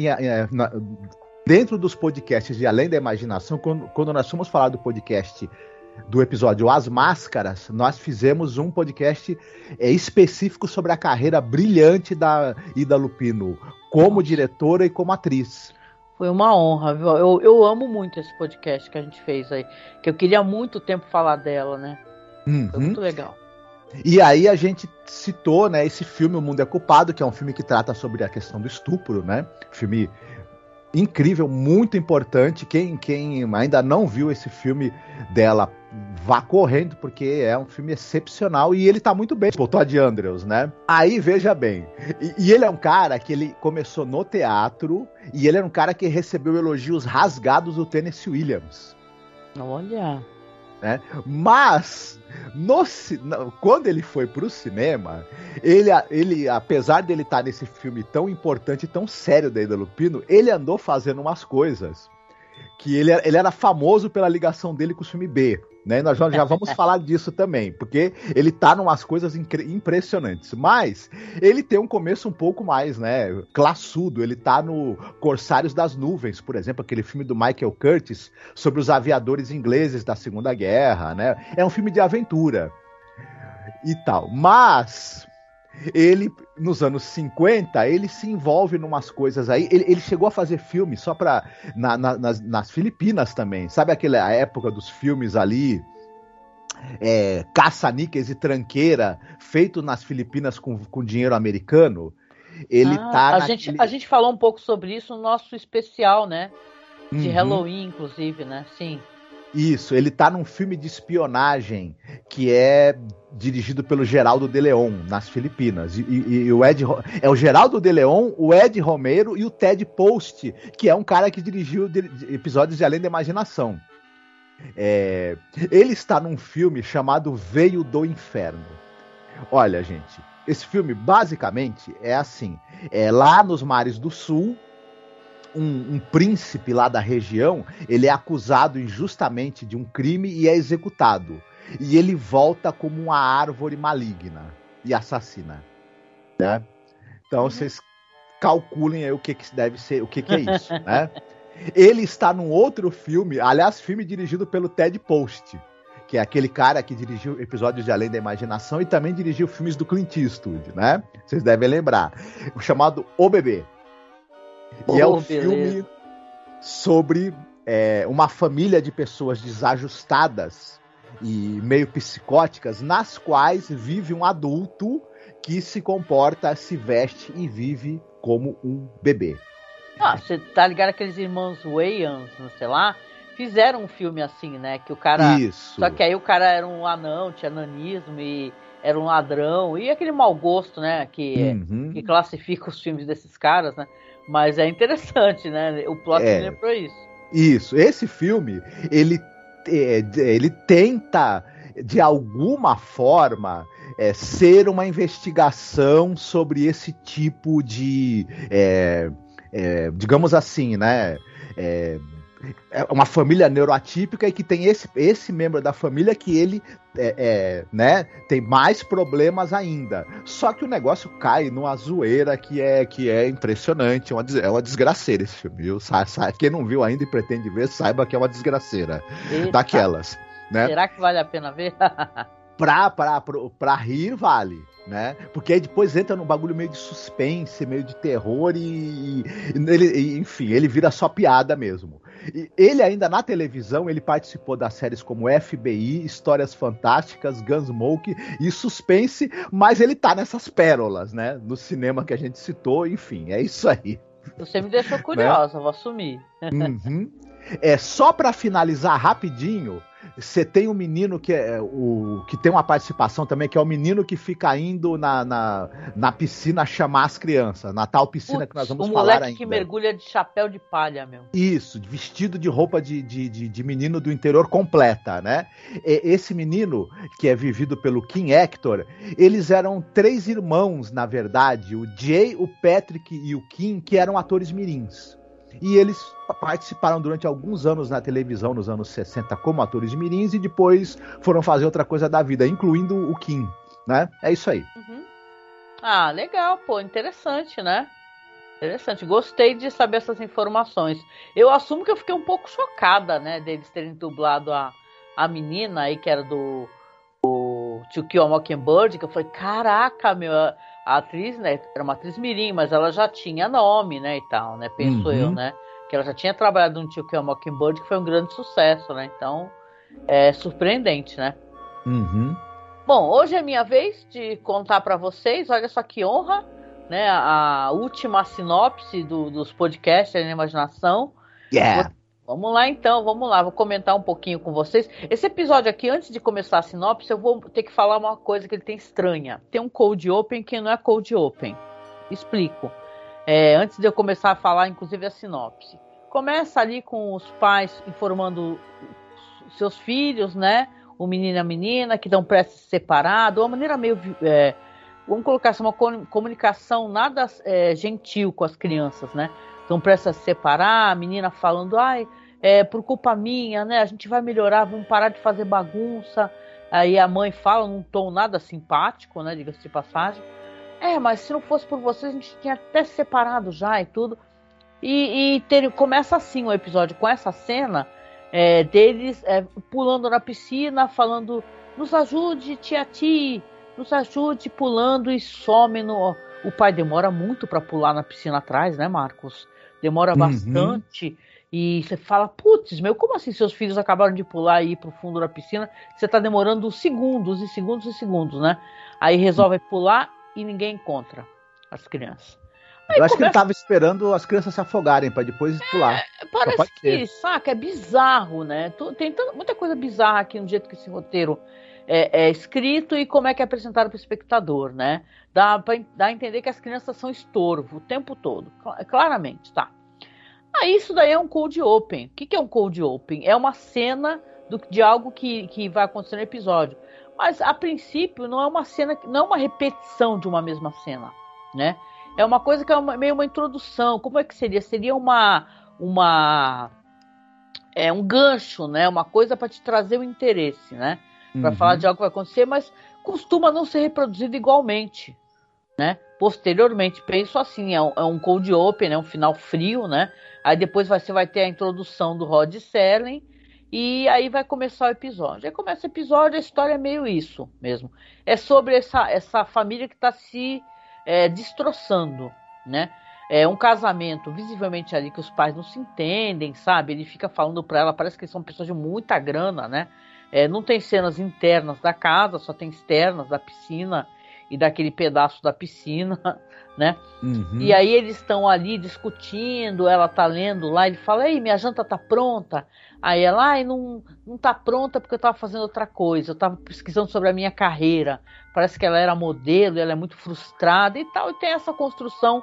na, dentro dos podcasts de Além da Imaginação, quando, quando nós fomos falar do podcast do episódio As Máscaras, nós fizemos um podcast é, específico sobre a carreira brilhante da Ida Lupino, como diretora e como atriz. Foi uma honra, viu? Eu, eu amo muito esse podcast que a gente fez aí. Que eu queria muito tempo falar dela, né? Uhum. Foi muito legal. E aí a gente citou, né, esse filme O Mundo é Culpado, que é um filme que trata sobre a questão do estupro, né? Filme incrível, muito importante. Quem, quem ainda não viu esse filme dela, vá correndo, porque é um filme excepcional e ele tá muito bem, tipo, o Todd Andrews, né? Aí, veja bem, e, e, ele é um cara que ele começou no teatro e ele era um cara que recebeu elogios rasgados do Tennessee Williams. Olha... Né? Mas no, quando ele foi para o cinema, ele, ele, apesar dele estar tá nesse filme tão importante tão sério da Ida Lupino, ele andou fazendo umas coisas que ele, ele era famoso pela ligação dele com o filme B. Né? Nós já, já vamos falar disso também, porque ele tá numas coisas impressionantes. Mas ele tem um começo um pouco mais, né, classudo. Ele tá no Corsários das Nuvens, por exemplo, aquele filme do Michael Curtis sobre os aviadores ingleses da Segunda Guerra, né? É um filme de aventura e tal. Mas ele, nos anos 50, ele se envolve numas coisas aí. Ele, ele chegou a fazer filme só pra. Na, na, nas, nas, Filipinas também. Sabe aquela época dos filmes ali? É, Caça-níqueis e tranqueira, feito nas Filipinas com, com dinheiro americano. Ele ah, tá. A, naquele... gente, a gente falou um pouco sobre isso no nosso especial, né? De uhum. Halloween, inclusive, né? Sim. Isso, ele tá num filme de espionagem que é dirigido pelo Geraldo de Leon, nas Filipinas. E, e, e, o Ed é o Geraldo de Leon, o Ed Romero e o Ted Post, que é um cara que dirigiu episódios de Além da Imaginação. É, ele está num filme chamado Veio do Inferno. Olha, gente, esse filme basicamente é assim: é lá nos mares do sul, um, um, príncipe lá da região, ele é acusado injustamente de um crime e é executado. E ele volta como uma árvore maligna e assassina. Né? Então uhum. vocês calculem aí o que, que deve ser, o que, que é isso, [LAUGHS] né? Ele está num outro filme, aliás, filme dirigido pelo Ted Post, que é aquele cara que dirigiu episódios de Além da Imaginação e também dirigiu filmes do Clint Eastwood, né? Vocês devem lembrar. O chamado O Bebê. Oh, e é um filme sobre é, uma família de pessoas desajustadas e meio psicóticas, nas quais vive um adulto que se comporta, se veste e vive como um bebê. Ah, você tá ligado aqueles irmãos Wayans, não sei lá? Fizeram um filme assim, né? Que o cara. Isso. Só que aí o cara era um anão, tinha nanismo e era um ladrão. E aquele mau gosto, né? Que, uhum. que classifica os filmes desses caras, né? Mas é interessante, né? O plot é, lembrou isso. Isso. Esse filme, ele, é, ele tenta, de alguma forma, é, ser uma investigação sobre esse tipo de. É, é digamos assim, né? É, uma família neuroatípica e que tem esse, esse membro da família que ele é, é, né, tem mais problemas ainda. Só que o negócio cai numa zoeira que é, que é impressionante, é uma, é uma desgraceira esse filme, viu? Sa, sa, quem não viu ainda e pretende ver, saiba que é uma desgraceira. Eita. Daquelas. Né? Será que vale a pena ver? [LAUGHS] pra, pra, pra, pra rir, vale né? Porque aí depois entra num bagulho meio de suspense, meio de terror e, e ele, enfim, ele vira só piada mesmo. E ele ainda na televisão, ele participou das séries como FBI, Histórias Fantásticas, Gunsmoke e Suspense, mas ele tá nessas pérolas, né? No cinema que a gente citou, enfim, é isso aí. Você me deixou curiosa, né? vou assumir. Uhum. É só para finalizar rapidinho, você tem um menino que é o que tem uma participação também, que é o menino que fica indo na, na, na piscina chamar as crianças, na tal piscina Putz, que nós vamos falar ainda. O moleque que mergulha de chapéu de palha, meu. Isso, vestido de roupa de, de, de, de menino do interior completa, né? E, esse menino, que é vivido pelo Kim Hector, eles eram três irmãos, na verdade, o Jay, o Patrick e o Kim, que eram atores mirins. E eles participaram durante alguns anos na televisão, nos anos 60, como atores mirins, e depois foram fazer outra coisa da vida, incluindo o Kim, né? É isso aí. Uhum. Ah, legal, pô, interessante, né? Interessante, gostei de saber essas informações. Eu assumo que eu fiquei um pouco chocada, né, deles terem dublado a, a menina aí, que era do o To Kill Mockingbird, que eu falei, caraca, meu, a atriz, né, era uma atriz mirim, mas ela já tinha nome, né, e tal, né, penso uhum. eu, né, que ela já tinha trabalhado no Tio Kill Mockingbird, que foi um grande sucesso, né, então é surpreendente, né. Uhum. Bom, hoje é minha vez de contar para vocês, olha só que honra, né, a última sinopse do, dos podcasts na imaginação. Yeah. Vamos lá então, vamos lá, vou comentar um pouquinho com vocês. Esse episódio aqui, antes de começar a sinopse, eu vou ter que falar uma coisa que ele tem estranha. Tem um cold open que não é cold open. Explico. É, antes de eu começar a falar, inclusive, a sinopse. Começa ali com os pais informando seus filhos, né? O menino e a menina, que estão prestes a se separar, de uma maneira meio. É, vamos colocar assim, uma comunicação nada é, gentil com as crianças, né? Estão prestes a se separar, a menina falando, ai, é por culpa minha, né? A gente vai melhorar, vamos parar de fazer bagunça. Aí a mãe fala num tom nada simpático, né? Diga-se de passagem. É, mas se não fosse por vocês, a gente tinha até se separado já e tudo. E, e ter, começa assim o episódio, com essa cena é, deles é, pulando na piscina, falando: nos ajude, tia Ti, nos ajude pulando e some no. O pai demora muito para pular na piscina atrás, né, Marcos? Demora uhum. E você fala, putz, meu, como assim seus filhos acabaram de pular e ir pro fundo da piscina? Você tá demorando segundos e segundos e segundos, né? Aí resolve pular e ninguém encontra as crianças. Aí eu acho começa... que ele tava esperando as crianças se afogarem para depois pular. É, parece que, saca, é bizarro, né? Tem tanta, muita coisa bizarra aqui no jeito que esse roteiro é, é escrito e como é que é apresentado para o espectador, né? Dá, pra, dá a entender que as crianças são estorvo o tempo todo, claramente, tá? Ah, isso daí é um cold open. O que, que é um cold open? É uma cena do, de algo que, que vai acontecer no episódio. Mas a princípio não é uma cena, não é uma repetição de uma mesma cena, né? É uma coisa que é uma, meio uma introdução. Como é que seria? Seria uma uma é um gancho, né? Uma coisa para te trazer o interesse, né? Para uhum. falar de algo que vai acontecer, mas costuma não ser reproduzido igualmente, né? Posteriormente, penso assim, é um, é um cold open, é um final frio, né? Aí depois você vai ter a introdução do Rod Serling e aí vai começar o episódio. Aí começa o episódio, a história é meio isso mesmo. É sobre essa, essa família que está se é, destroçando, né? É um casamento visivelmente ali que os pais não se entendem, sabe? Ele fica falando para ela, parece que são pessoas de muita grana, né? É, não tem cenas internas da casa, só tem externas da piscina e daquele pedaço da piscina, [LAUGHS] né? Uhum. E aí eles estão ali discutindo, ela tá lendo lá, ele fala, ei, minha janta tá pronta. Aí ela, ai, não, não tá pronta porque eu tava fazendo outra coisa, eu tava pesquisando sobre a minha carreira. Parece que ela era modelo, ela é muito frustrada e tal. E tem essa construção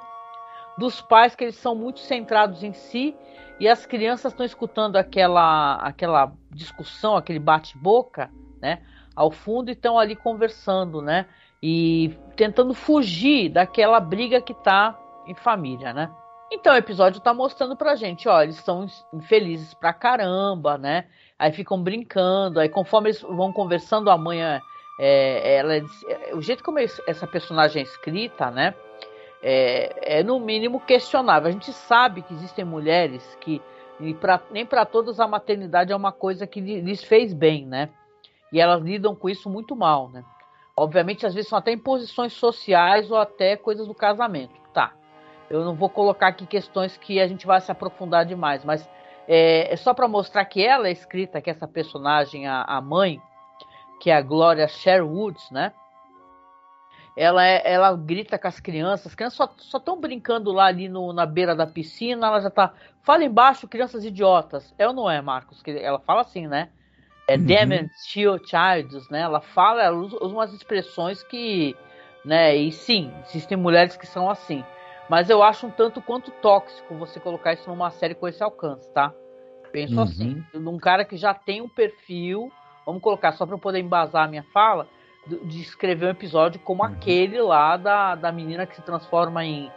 dos pais que eles são muito centrados em si e as crianças estão escutando aquela, aquela discussão, aquele bate-boca, né? Ao fundo e estão ali conversando, né? E tentando fugir daquela briga que tá em família, né? Então o episódio tá mostrando pra gente, ó, eles são infelizes pra caramba, né? Aí ficam brincando, aí conforme eles vão conversando, a mãe, é, é ela, é, o jeito como essa personagem é escrita, né? É, é no mínimo questionável. A gente sabe que existem mulheres que pra, nem para todas a maternidade é uma coisa que lhes fez bem, né? E elas lidam com isso muito mal, né? Obviamente, às vezes são até imposições sociais ou até coisas do casamento, tá? Eu não vou colocar aqui questões que a gente vai se aprofundar demais, mas é, é só para mostrar que ela é escrita, que essa personagem, a, a mãe, que é a Gloria Sherwoods, né? Ela, é, ela grita com as crianças, as crianças só estão brincando lá ali no, na beira da piscina, ela já tá. Fala embaixo, crianças idiotas. É ou não é, Marcos? Ela fala assim, né? É uhum. Damn Childs, né? Ela fala, ela usa umas expressões que. Né? E sim, existem mulheres que são assim. Mas eu acho um tanto quanto tóxico você colocar isso numa série com esse alcance, tá? Penso uhum. assim, num cara que já tem um perfil, vamos colocar só para eu poder embasar a minha fala, de escrever um episódio como uhum. aquele lá da, da menina que se transforma em,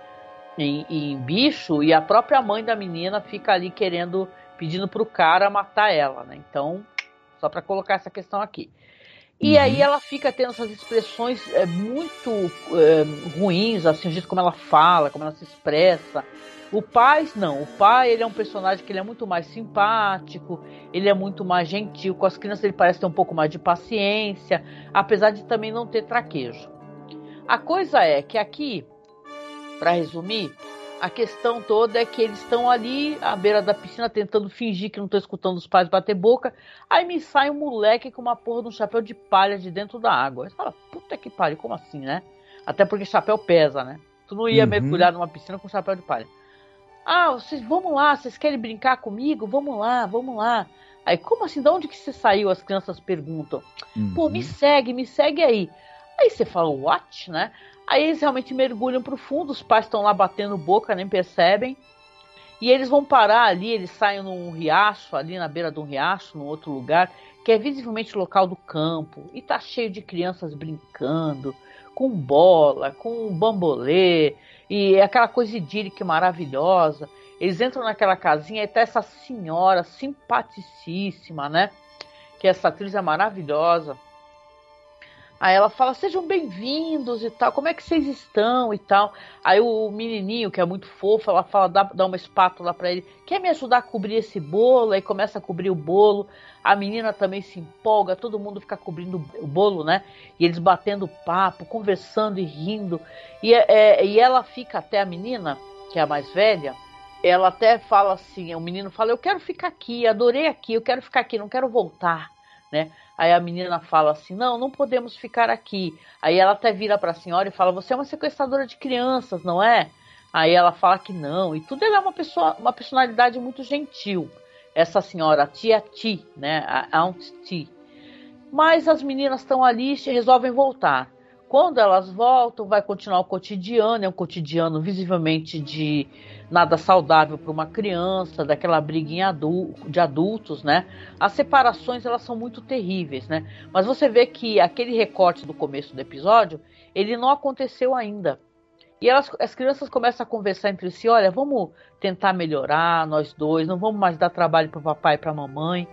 em, em, bicho e a própria mãe da menina fica ali querendo, pedindo pro cara matar ela, né? Então, só para colocar essa questão aqui. E uhum. aí ela fica tendo essas expressões é, muito é, ruins, assim, o jeito como ela fala, como ela se expressa. O pai, não. O pai, ele é um personagem que ele é muito mais simpático, ele é muito mais gentil. Com as crianças ele parece ter um pouco mais de paciência, apesar de também não ter traquejo. A coisa é que aqui, para resumir, a questão toda é que eles estão ali à beira da piscina tentando fingir que não estão escutando os pais bater boca. Aí me sai um moleque com uma porra de um chapéu de palha de dentro da água. Aí você fala, puta que pariu, como assim, né? Até porque chapéu pesa, né? Tu não ia uhum. mergulhar numa piscina com chapéu de palha. Ah, vocês vamos lá, vocês querem brincar comigo? Vamos lá, vamos lá. Aí, como assim? De onde que você saiu? As crianças perguntam. Uhum. Pô, me segue, me segue aí. Aí você fala, what, né? Aí eles realmente mergulham pro fundo, os pais estão lá batendo boca, nem percebem. E eles vão parar ali, eles saem num riacho, ali na beira de um riacho, num outro lugar, que é visivelmente local do campo. E tá cheio de crianças brincando, com bola, com bambolê, e é aquela coisa idílica maravilhosa. Eles entram naquela casinha e tá essa senhora simpaticíssima, né? Que essa atriz é maravilhosa Aí ela fala, sejam bem-vindos e tal, como é que vocês estão e tal. Aí o menininho, que é muito fofo, ela fala, dá, dá uma espátula para ele, quer me ajudar a cobrir esse bolo? Aí começa a cobrir o bolo. A menina também se empolga, todo mundo fica cobrindo o bolo, né? E eles batendo papo, conversando e rindo. E, é, é e ela fica até a menina, que é a mais velha, ela até fala assim, o menino fala, eu quero ficar aqui, adorei aqui, eu quero ficar aqui, não quero voltar, né? Aí a menina fala assim: Não, não podemos ficar aqui. Aí ela até vira para a senhora e fala: Você é uma sequestradora de crianças, não é? Aí ela fala que não. E tudo ela é uma pessoa, uma personalidade muito gentil. Essa senhora, a tia Ti, né? A Aunt Ti. Mas as meninas estão ali e resolvem voltar. Quando elas voltam, vai continuar o cotidiano, é um cotidiano visivelmente de nada saudável para uma criança, daquela briguinha de adultos, né? As separações elas são muito terríveis, né? Mas você vê que aquele recorte do começo do episódio, ele não aconteceu ainda. E elas, as crianças começam a conversar entre si, olha, vamos tentar melhorar nós dois, não vamos mais dar trabalho para o papai e para a mamãe.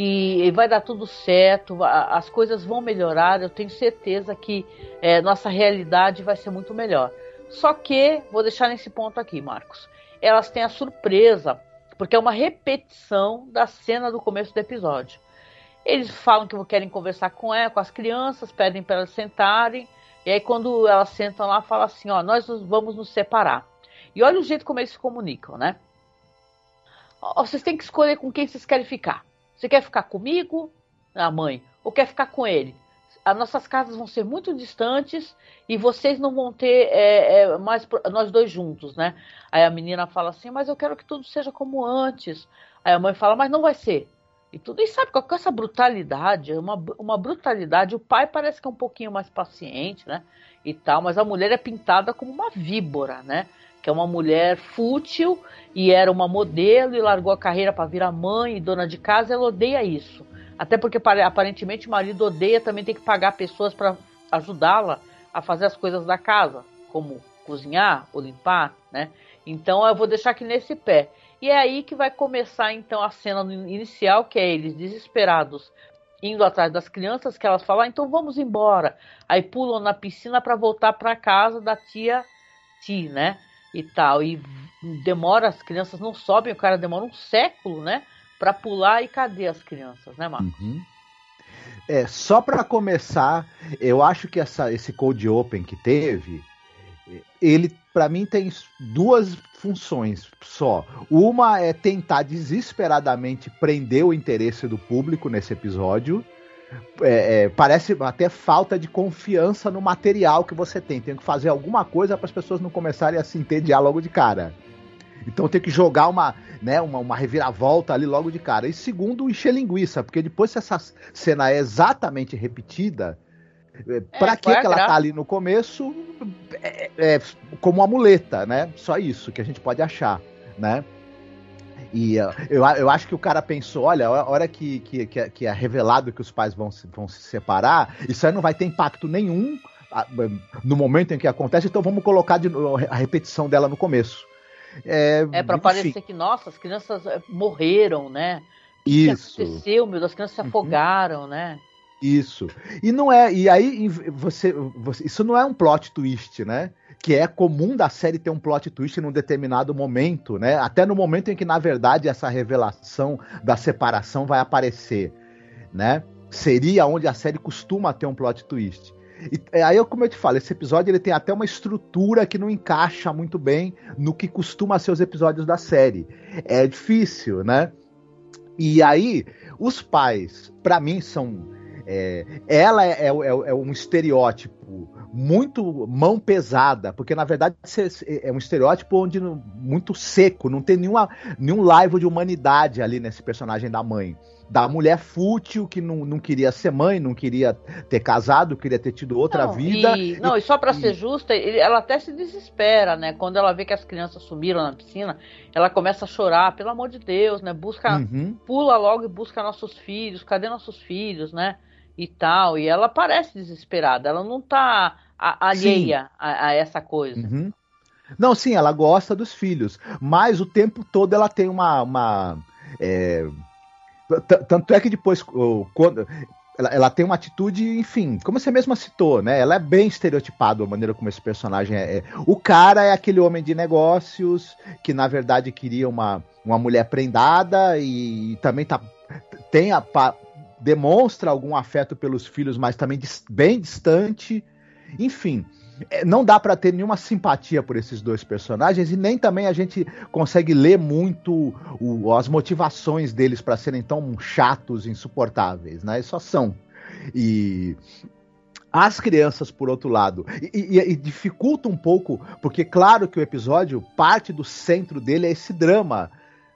E, vai dar tudo certo, as coisas vão melhorar, eu tenho certeza que é, nossa realidade vai ser muito melhor. Só que, vou deixar nesse ponto aqui, Marcos, elas têm a surpresa, porque é uma repetição da cena do começo do episódio. Eles falam que querem conversar com ela, com as crianças, pedem para elas sentarem, e aí quando elas sentam lá, fala assim, ó, nós vamos nos separar. E olha o jeito como eles se comunicam, né? Vocês têm que escolher com quem vocês querem ficar. Você quer ficar comigo, a mãe, ou quer ficar com ele? as nossas casas vão ser muito distantes e vocês não vão ter é, é, mais nós dois juntos, né? Aí a menina fala assim, mas eu quero que tudo seja como antes. Aí a mãe fala, mas não vai ser. E tudo. E sabe, com essa brutalidade, uma, uma brutalidade, o pai parece que é um pouquinho mais paciente, né? E tal, mas a mulher é pintada como uma víbora, né? Que é uma mulher fútil e era uma modelo e largou a carreira para virar mãe e dona de casa, ela odeia isso. Até porque aparentemente o marido odeia também ter que pagar pessoas para ajudá-la a fazer as coisas da casa, como cozinhar ou limpar, né? Então eu vou deixar aqui nesse pé. E é aí que vai começar então a cena inicial, que é eles desesperados indo atrás das crianças, que elas falam, ah, então vamos embora. Aí pulam na piscina para voltar para casa da tia Ti, né? E tal. E demora, as crianças não sobem, o cara demora um século, né? para pular e cadê as crianças, né, Marcos? Uhum. É, só para começar, eu acho que essa, esse Code Open que teve, ele para mim tem duas funções só. Uma é tentar desesperadamente prender o interesse do público nesse episódio. É, é, parece até falta de confiança no material que você tem. Tem que fazer alguma coisa para as pessoas não começarem a se entediar logo de cara. Então tem que jogar uma, né, uma, uma reviravolta ali logo de cara. E segundo, encher linguiça, porque depois se essa cena é exatamente repetida, é, é pra que, que ela tá ali no começo? É, é, como uma muleta, né? Só isso que a gente pode achar, né? E eu, eu acho que o cara pensou: olha, a hora que, que, que, é revelado que os pais vão se, vão se separar, isso aí não vai ter impacto nenhum no momento em que acontece, então vamos colocar de, a repetição dela no começo. É, é para parecer que, nossa, as crianças eh, morreram, né? O que Isso. aconteceu, meu? As crianças se uhum. afogaram, né? Isso. E não é. E aí você, você, Isso não é um plot twist, né? Que é comum da série ter um plot twist num determinado momento, né? Até no momento em que, na verdade, essa revelação da separação vai aparecer, né? Seria onde a série costuma ter um plot twist. E é, aí, como eu te falo, esse episódio ele tem até uma estrutura que não encaixa muito bem no que costuma ser os episódios da série. É difícil, né? E aí, os pais, para mim, são. É, ela é, é, é, um estereótipo muito mão pesada, porque na verdade é um estereótipo onde muito seco, não tem nenhuma, nenhum laivo de humanidade ali nesse personagem da mãe da mulher fútil que não, não queria ser mãe, não queria ter casado, queria ter tido outra não, vida. E, não, e só para ser justa, ela até se desespera, né? Quando ela vê que as crianças sumiram na piscina, ela começa a chorar, pelo amor de Deus, né? Busca, uhum. pula logo e busca nossos filhos, cadê nossos filhos, né? E tal. E ela parece desesperada, ela não tá alheia a, a, essa coisa. Uhum. Não, sim, ela gosta dos filhos, mas o tempo todo ela tem uma, uma é tanto é que depois, quando ela, ela, tem uma atitude, enfim, como você mesma citou, né? Ela é bem estereotipada a maneira como esse personagem é. O cara é aquele homem de negócios que, na verdade, queria uma, uma mulher prendada e, também tá, tem a, demonstra algum afeto pelos filhos, mas também bem distante. Enfim, é, não dá para ter nenhuma simpatia por esses dois personagens e nem também a gente consegue ler muito o, as motivações deles para serem tão chatos, insuportáveis, né? Só são. E as crianças, por outro lado, e, e, e, dificulta um pouco, porque claro que o episódio, parte do centro dele é esse drama,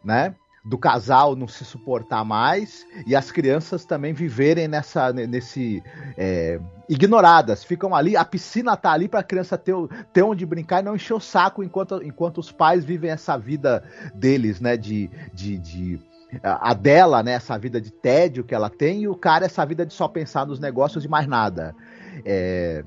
né? Do casal não se suportar mais e as crianças também viverem nessa nesse é, ignoradas. Ficam ali a piscina tá ali para a criança ter, ter onde brincar e não encher o saco enquanto, enquanto os pais vivem essa vida deles né de, de, de a dela né essa vida de tédio que ela tem e o cara essa vida de só pensar nos negócios e mais nada. É,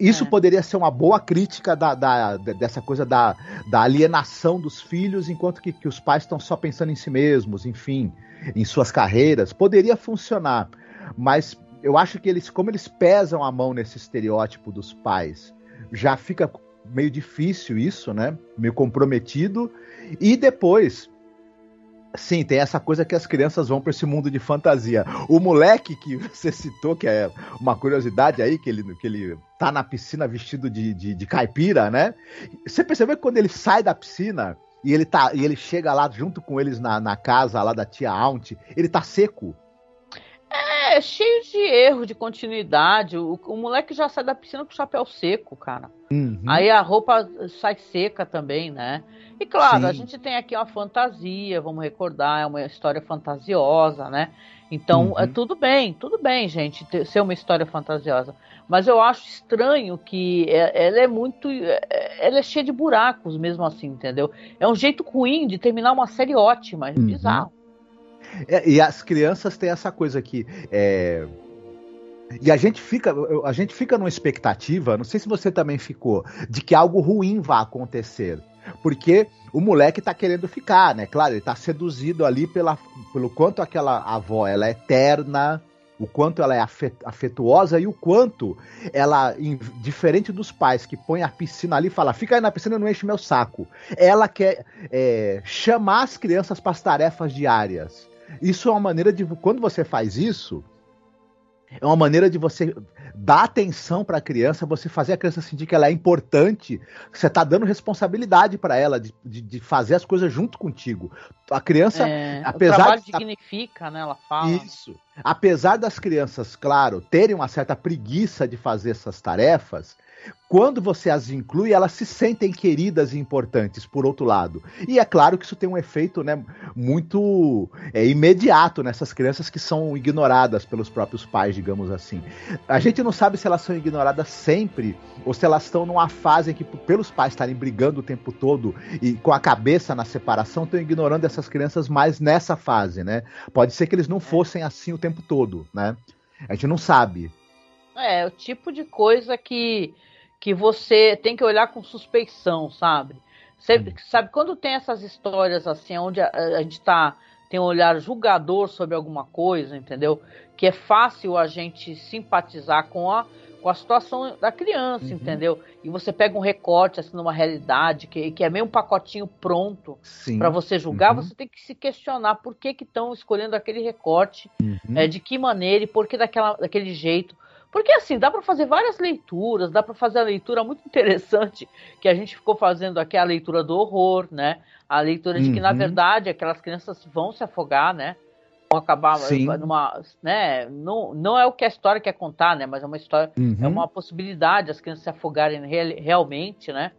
isso é. poderia ser uma boa crítica da, da, dessa coisa da, da alienação dos filhos, enquanto que, que os pais estão só pensando em si mesmos, enfim, em suas carreiras. Poderia funcionar, mas eu acho que eles, como eles pesam a mão nesse estereótipo dos pais, já fica meio difícil isso, né? Meio comprometido. E depois, Sim, tem essa coisa que as crianças vão para esse mundo de fantasia. O moleque que você citou, que é uma curiosidade aí, que ele, que ele tá na piscina vestido de, de, de caipira, né? Você percebeu que quando ele sai da piscina e ele, tá, e ele chega lá junto com eles na, na casa lá da tia Aunt, ele tá seco. É, cheio de erro de continuidade. O, o moleque já sai da piscina com o chapéu seco, cara. Uhum. Aí a roupa sai seca também, né? E claro, Sim. a gente tem aqui uma fantasia, vamos recordar, é uma história fantasiosa, né? Então, uhum. é tudo bem, tudo bem, gente, ter, ser uma história fantasiosa. Mas eu acho estranho que é, ela é muito. É, ela é cheia de buracos mesmo assim, entendeu? É um jeito ruim de terminar uma série ótima, é uhum. bizarro. É, e as crianças têm essa coisa aqui. É... E a gente fica, a gente fica numa expectativa, não sei se você também ficou, de que algo ruim vá acontecer. Porque o moleque tá querendo ficar, né? Claro, ele tá seduzido ali pela, pelo quanto aquela avó ela é eterna, o quanto ela é afetuosa e o quanto ela, diferente dos pais que põem a piscina ali e fala, fica aí na piscina e não enche meu saco. Ela quer é, chamar as crianças para as tarefas diárias. Isso é uma maneira de. Quando você faz isso, é uma maneira de você dar atenção para a criança, você fazer a criança sentir que ela é importante, você está dando responsabilidade para ela de, de, de, fazer as coisas junto contigo. A criança, é, apesar o trabalho de, dignifica, né? Ela fala. Isso. Apesar das crianças, claro, terem uma certa preguiça de fazer essas tarefas, quando você as inclui, elas se sentem queridas e importantes, por outro lado. E é claro que isso tem um efeito né, muito é, imediato nessas crianças que são ignoradas pelos próprios pais, digamos assim. A gente não sabe se elas são ignoradas sempre ou se elas estão numa fase em que, pelos pais estarem brigando o tempo todo e com a cabeça na separação, estão ignorando essas crianças mais nessa fase, né? Pode ser que eles não fossem assim o tempo todo, né? A gente não sabe. É, o tipo de coisa que que você tem que olhar com suspeição, sabe? Você, hum. sabe, quando tem essas histórias assim, onde a, a gente tá, tem um olhar julgador sobre alguma coisa, entendeu? Que é fácil a gente simpatizar com a, com a situação da criança, uhum. entendeu? E você pega um recorte assim numa realidade que, que é meio um pacotinho pronto para você julgar, uhum. você tem que se questionar por que estão escolhendo aquele recorte, uhum. é, de que maneira e por que daquela, daquele jeito. Porque assim, dá para fazer várias leituras, dá para fazer a leitura muito interessante que a gente ficou fazendo aqui, a leitura do horror, né? A leitura de que, na uhum. verdade, aquelas crianças vão se afogar, né? Vão acabar Sim. numa. Né? Não, não é o que a história quer contar, né? Mas é uma história, uhum. é uma possibilidade as crianças se afogarem real, realmente, né?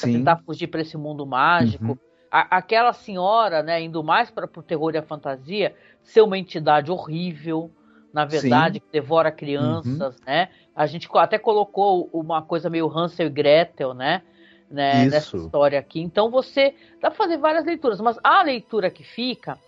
Pra tentar fugir para esse mundo mágico. Uhum. A, aquela senhora, né, indo mais para o terror e a fantasia, ser uma entidade horrível na verdade, Sim. que devora crianças, uhum. né? A gente até colocou uma coisa meio Hansel e Gretel, né? né? Nessa história aqui. Então você dá pra fazer várias leituras, mas a leitura que fica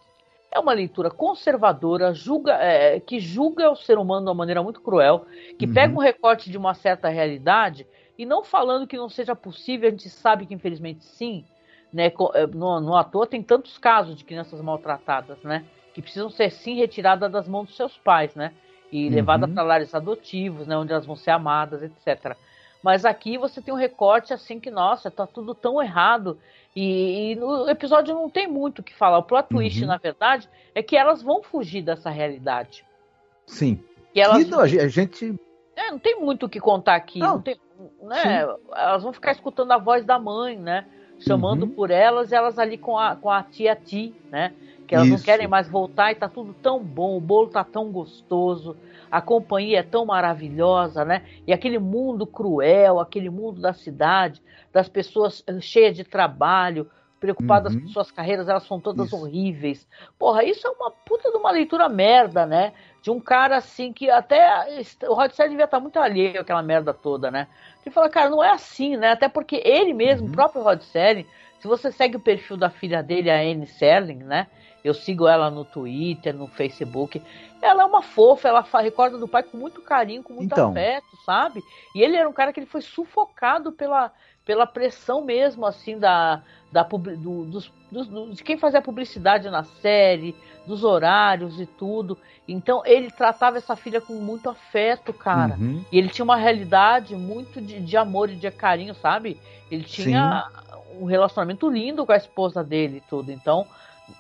é uma leitura conservadora, julga, é, que julga o ser humano de uma maneira muito cruel, que uhum. pega um recorte de uma certa realidade e não falando que não seja possível, a gente sabe que infelizmente sim, né? É, no, no ator tem tantos casos de crianças maltratadas, né? Que precisam ser sim retiradas das mãos dos seus pais, né? e uhum. levadas para lares adotivos, né, onde elas vão ser amadas, etc. Mas aqui você tem um recorte assim que, nossa, tá tudo tão errado. E, e no episódio não tem muito o que falar. O plot twist, uhum. na verdade, é que elas vão fugir dessa realidade. Sim. E elas... E não, a gente. É, não tem muito o que contar aqui. Não, não tem, né? Elas vão ficar escutando a voz da mãe, né? Chamando uhum. por elas, elas ali com a, com a tia Ti, né? Que elas Isso. não querem mais voltar e tá tudo tão bom, o bolo tá tão gostoso, a companhia é tão maravilhosa, né? E aquele mundo cruel, aquele mundo da cidade, das pessoas eh, cheias de trabalho, preocupadas uhum. com suas carreiras, elas são todas isso. horríveis. Porra, isso é uma puta de uma leitura merda, né? De um cara assim que até. O Rod Serling devia estar muito alheio àquela merda toda, né? Ele fala, cara, não é assim, né? Até porque ele mesmo, uhum. o próprio Rod Serling, se você segue o perfil da filha dele, a Anne Serling, né? Eu sigo ela no Twitter, no Facebook. Ela é uma fofa, ela recorda do pai com muito carinho, com muito então. afeto, sabe? E ele era um cara que ele foi sufocado pela, pela pressão mesmo, assim, da, da do, dos, dos, de quem fazia publicidade na série, dos horários e tudo. Então ele tratava essa filha com muito afeto, cara. Uhum. E ele tinha uma realidade muito de, de amor e de carinho, sabe? Ele tinha Sim. um relacionamento lindo com a esposa dele e tudo. Então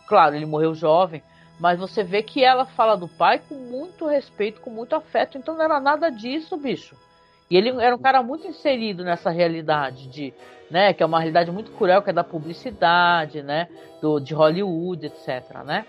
Claro, ele morreu jovem, mas você vê que ela fala do pai com muito respeito, com muito afeto, então não era nada disso, bicho. E ele era um cara muito inserido nessa realidade de, né, que é uma realidade muito cruel, que é da publicidade, né, do de Hollywood, etc, né?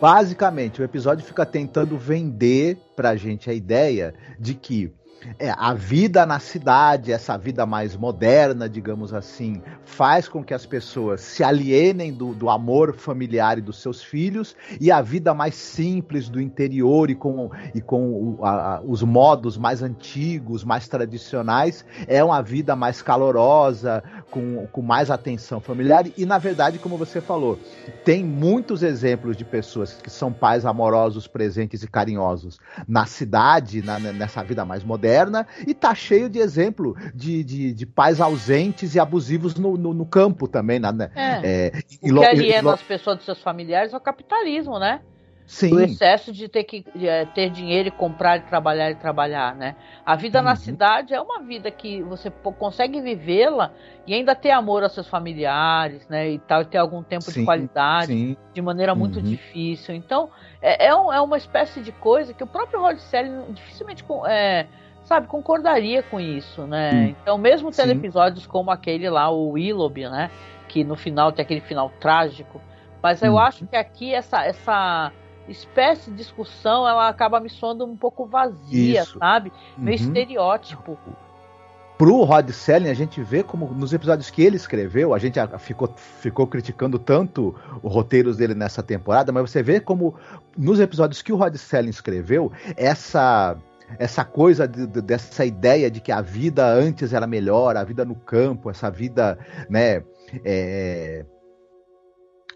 Basicamente, o episódio fica tentando vender pra gente a ideia de que é, a vida na cidade, essa vida mais moderna, digamos assim, faz com que as pessoas se alienem do, do amor familiar e dos seus filhos, e a vida mais simples do interior e com, e com a, os modos mais antigos, mais tradicionais, é uma vida mais calorosa, com, com mais atenção familiar. E, na verdade, como você falou, tem muitos exemplos de pessoas que são pais amorosos, presentes e carinhosos na cidade, na, nessa vida mais moderna moderna e tá cheio de exemplo de, de, de pais ausentes e abusivos no, no, no campo também. Né? É. É, o que aliena as pessoas dos seus familiares é o capitalismo, né? Sim. O excesso de ter que de, é, ter dinheiro e comprar e trabalhar e trabalhar, né? A vida uhum. na cidade é uma vida que você consegue vivê-la e ainda ter amor aos seus familiares, né? E tal, e ter algum tempo sim, de qualidade sim. de maneira muito uhum. difícil. Então, é, é, um, é, uma espécie de coisa que o próprio Rod Serling dificilmente é, sabe, concordaria com isso, né? Sim. Então, mesmo tendo Sim. episódios como aquele lá, o Willoughby, né? Que no final tem aquele final trágico. Mas eu hum. acho que aqui essa, essa espécie de discussão, ela acaba me soando um pouco vazia, isso. sabe? Meio uhum. estereótipo. Pro Rod Selling, a gente vê como nos episódios que ele escreveu, a gente ficou, ficou criticando tanto os roteiros dele nessa temporada, mas você vê como nos episódios que o Rod Selling escreveu, essa essa coisa de, de, dessa ideia de que a vida antes era melhor, a vida no campo, essa vida, né, é,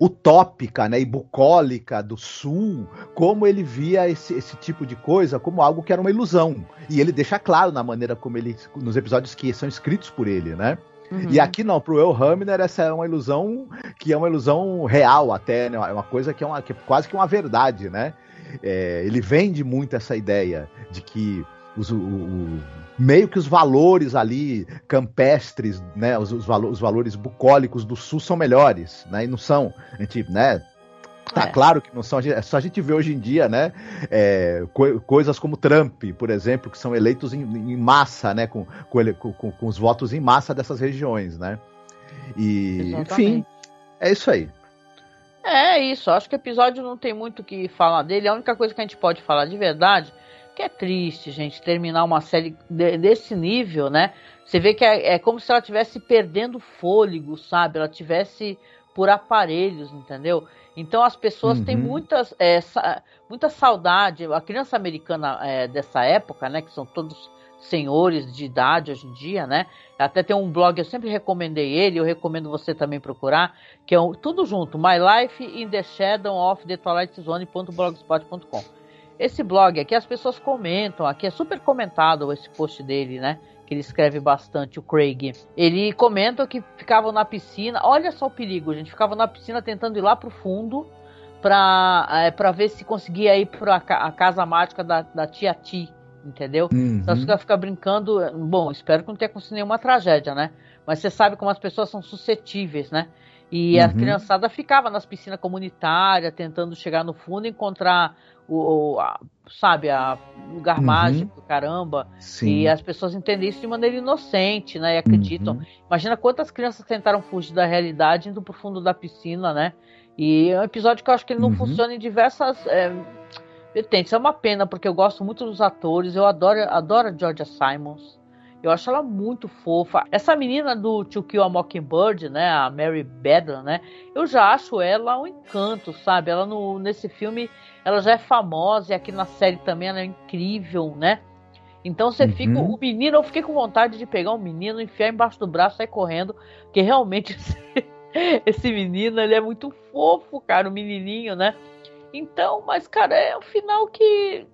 utópica, né, e bucólica do sul, como ele via esse, esse tipo de coisa como algo que era uma ilusão. E ele deixa claro na maneira como ele, nos episódios que são escritos por ele, né? Uhum. E aqui não, pro El Hamner essa é uma ilusão que é uma ilusão real até, né? É uma coisa que é, uma, que é quase que uma verdade, né? É, ele vende muito essa ideia de que os, o, o, meio que os valores ali campestres, né, os, os, valo, os, valores bucólicos do sul são melhores, né, e não são. A gente, né, Tá é. claro que não são. É só a gente ver hoje em dia, né? É, co coisas como Trump, por exemplo, que são eleitos em, em massa, né? Com, com, com, com, os votos em massa dessas regiões, né? E, enfim, é isso aí. É isso, acho que o episódio não tem muito o que falar dele. A única coisa que a gente pode falar de verdade que é triste, gente, terminar uma série de, desse nível, né? Você vê que é, é como se ela tivesse perdendo fôlego, sabe? Ela tivesse por aparelhos, entendeu? Então as pessoas uhum. têm muitas, é, muita saudade. A criança americana é, dessa época, né? Que são todos senhores de idade hoje em dia, né? Até tem um blog, eu sempre recomendei ele, eu recomendo você também procurar, que é um, tudo junto, My Life in the Shadow of the Twilight Zone.blogspot.com. Esse blog aqui as pessoas comentam, aqui é super comentado esse post dele, né? Que ele escreve bastante, o Craig. Ele comenta que ficavam na piscina, olha só o perigo, gente, ficavam na piscina tentando ir lá pro fundo pra, é, pra ver se conseguia ir pra a casa mágica da, da tia Ti, entendeu? Uhum. Então fica, fica brincando. Bom, espero que não tenha acontecido nenhuma tragédia, né? Mas você sabe como as pessoas são suscetíveis, né? E Uhum. a criançada ficava nas piscinas comunitárias, tentando chegar no fundo e encontrar o, o- a- sabe, a lugar Uhum. mágico, caramba. Sim. E as pessoas entendem isso de maneira inocente, né? E acreditam. Uhum. Imagina quantas crianças tentaram fugir da realidade indo pro fundo da piscina, né? E é um episódio que eu acho que ele não Uhum. funciona em diversas é, vertentes. É uma pena, porque eu gosto muito dos atores, eu adoro, adoro a Georgia Simons. Eu acho ela muito fofa. Essa menina do To Kill a Mockingbird, né? A Mary Bedlam, né? Eu já acho ela um encanto, sabe? Ela no, nesse filme, ela já é famosa e aqui na série também ela é incrível, né? Então você Uhum. fica. O menino, eu fiquei com vontade de pegar o menino, enfiar embaixo do braço e sair correndo. Porque realmente [LAUGHS] esse, esse menino, ele é muito fofo, cara, o menininho, né? Então, mas, cara, é um final que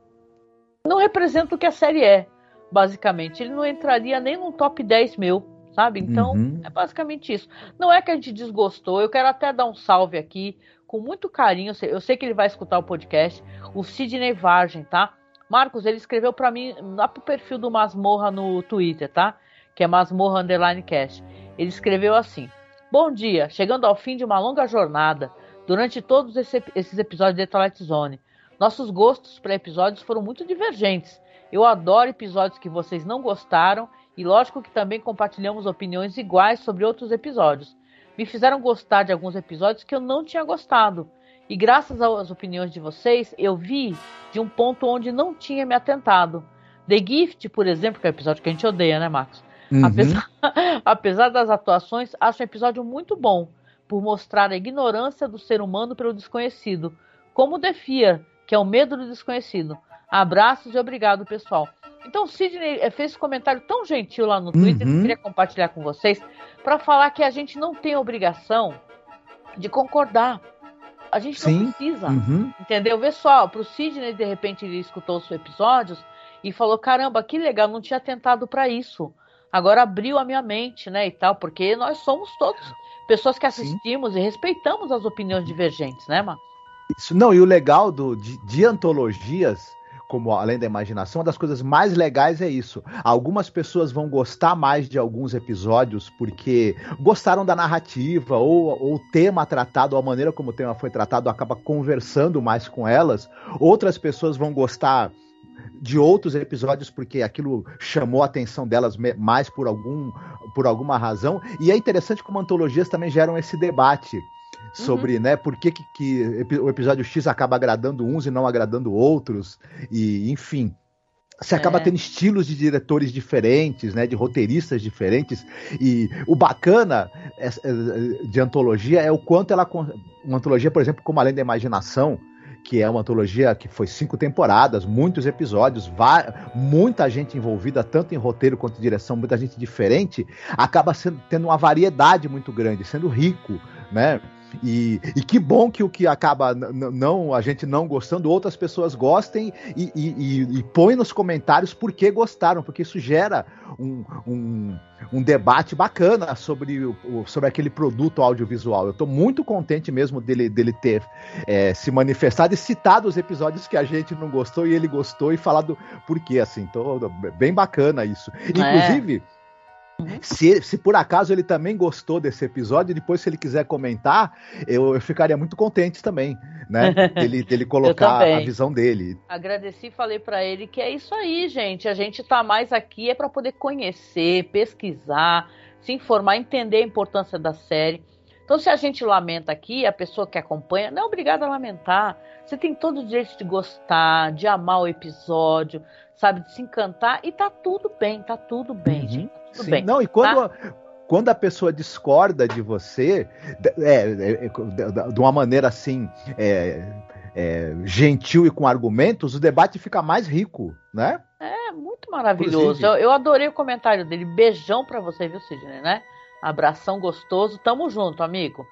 não representa o que a série é, basicamente. Ele não entraria nem no top 10 meu, sabe? Então, Uhum. é basicamente isso. Não é que a gente desgostou, eu quero até dar um salve aqui, com muito carinho. eu sei- Eu sei que ele vai escutar o podcast, o Sidney Vargem, tá? Marcos, ele escreveu pra mim lá pro perfil do Masmorra no Twitter, tá? Que é Masmorra Underline Cast. Ele escreveu assim: Bom dia, chegando ao fim de uma longa jornada, durante todos esse- esses episódios de Twilight Zone. Nossos gostos para episódios foram muito divergentes. Eu adoro episódios que vocês não gostaram e lógico que também compartilhamos opiniões iguais sobre outros episódios. Me fizeram gostar de alguns episódios que eu não tinha gostado. E graças às opiniões de vocês, eu vi de um ponto onde não tinha me atentado. The Gift, por exemplo, que é o episódio que a gente odeia, né, Marcos? Uhum. Apesar, [LAUGHS] apesar das atuações, acho um episódio muito bom, por mostrar a ignorância do ser humano pelo desconhecido, como The Fear, que é o medo do desconhecido. Abraços e obrigado, pessoal. Então, o Sidney eh, fez esse comentário tão gentil lá no Twitter, que eu Uhum. queria compartilhar com vocês, para falar que a gente não tem obrigação de concordar. A gente Sim. não precisa. Uhum. Entendeu? Vê só, pro Sidney, de repente, ele escutou os episódios e falou: caramba, que legal, não tinha tentado para isso. Agora abriu a minha mente, né? E tal, porque nós somos todos pessoas que Sim. assistimos e respeitamos as opiniões divergentes, né, Marcos? Isso, não, e o legal do, de, de antologias, como Além da Imaginação, uma das coisas mais legais é isso. Algumas pessoas vão gostar mais de alguns episódios porque gostaram da narrativa, ou, ou o tema tratado, ou a maneira como o tema foi tratado, acaba conversando mais com elas. Outras pessoas vão gostar de outros episódios porque aquilo chamou a atenção delas mais por algum por alguma razão. E é interessante como antologias também geram esse debate sobre, né, por que, que, que o episódio X acaba agradando uns e não agradando outros. E enfim você acaba É. tendo estilos de diretores diferentes, né, de roteiristas diferentes. E o bacana é- de antologia é o quanto ela uma antologia, por exemplo, como Além da Imaginação que é uma antologia que foi cinco temporadas, muitos episódios, muita gente envolvida, tanto em roteiro quanto em direção, muita gente diferente, acaba sendo, tendo uma variedade muito grande, sendo rico, né? E, e que bom que o que acaba não a gente não gostando, outras pessoas gostem e, e, e, e põe nos comentários por que gostaram, porque isso gera um, um, um debate bacana sobre, o, sobre aquele produto audiovisual. Eu estou muito contente mesmo dele, dele ter é, se manifestado e citado os episódios que a gente não gostou e ele gostou e falado por quê, assim. Então, bem bacana isso. Inclusive. Se, se por acaso ele também gostou desse episódio, depois se ele quiser comentar, eu, eu ficaria muito contente também, né? [LAUGHS] Dele, dele colocar a visão dele. Agradeci e falei pra ele que é isso aí, gente. A gente tá mais aqui é pra poder conhecer, pesquisar, se informar, entender a importância da série. Então, se a gente lamenta aqui, a pessoa que acompanha, não é obrigada a lamentar. Você tem todo o direito de gostar, de amar o episódio, sabe, de se encantar, e tá tudo bem, tá tudo bem, Uhum. gente. Tá tudo Sim. bem. Não, e quando, quando a pessoa discorda de você, é, é, é, de uma maneira assim, é, é, gentil e com argumentos, o debate fica mais rico, né? É muito maravilhoso. Eu, eu adorei o comentário dele. Beijão pra você, viu, Sidney, né? Abração gostoso. Tamo junto, amigo.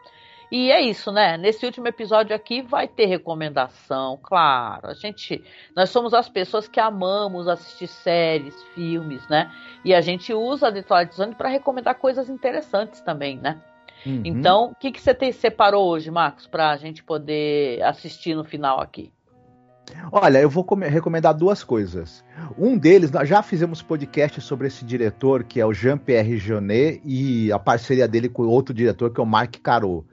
E é isso, né? Nesse último episódio aqui vai ter recomendação, claro. A gente, nós somos as pessoas que amamos assistir séries, filmes, né? E a gente usa a The Twilight Zone para recomendar coisas interessantes também, né? Uhum. Então, o que, que você tem, separou hoje, Marcos, para a gente poder assistir no final aqui? Olha, eu vou recomendar duas coisas. Um deles, nós já fizemos podcast sobre esse diretor, que é o Jean-Pierre Jeunet, e a parceria dele com outro diretor, que é o Marc Caro.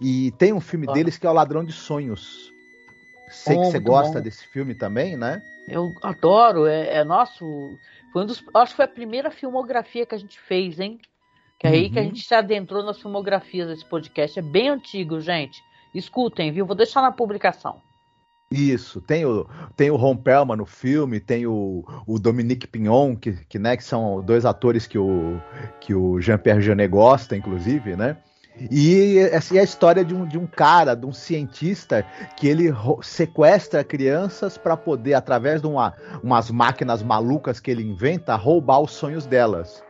E tem um filme ah. deles que é O Ladrão de Sonhos. Sei bom, que você gosta bom. desse filme também, né? Eu adoro, é, é, nosso. Foi um dos. Acho que foi a primeira filmografia que a gente fez, hein? Que é aí que a uhum. gente se adentrou nas filmografias desse podcast. É bem antigo, gente. Escutem, viu? Vou deixar na publicação. Isso, tem o, tem o Ron Perlman no filme, tem o, o Dominique Pignon, que, que, né, que são dois atores que o, que o Jean-Pierre Jeunet gosta, inclusive, né? E essa é a história de um, de um cara, de um cientista, que ele sequestra crianças para poder, através de uma, umas máquinas malucas que ele inventa, roubar os sonhos delas.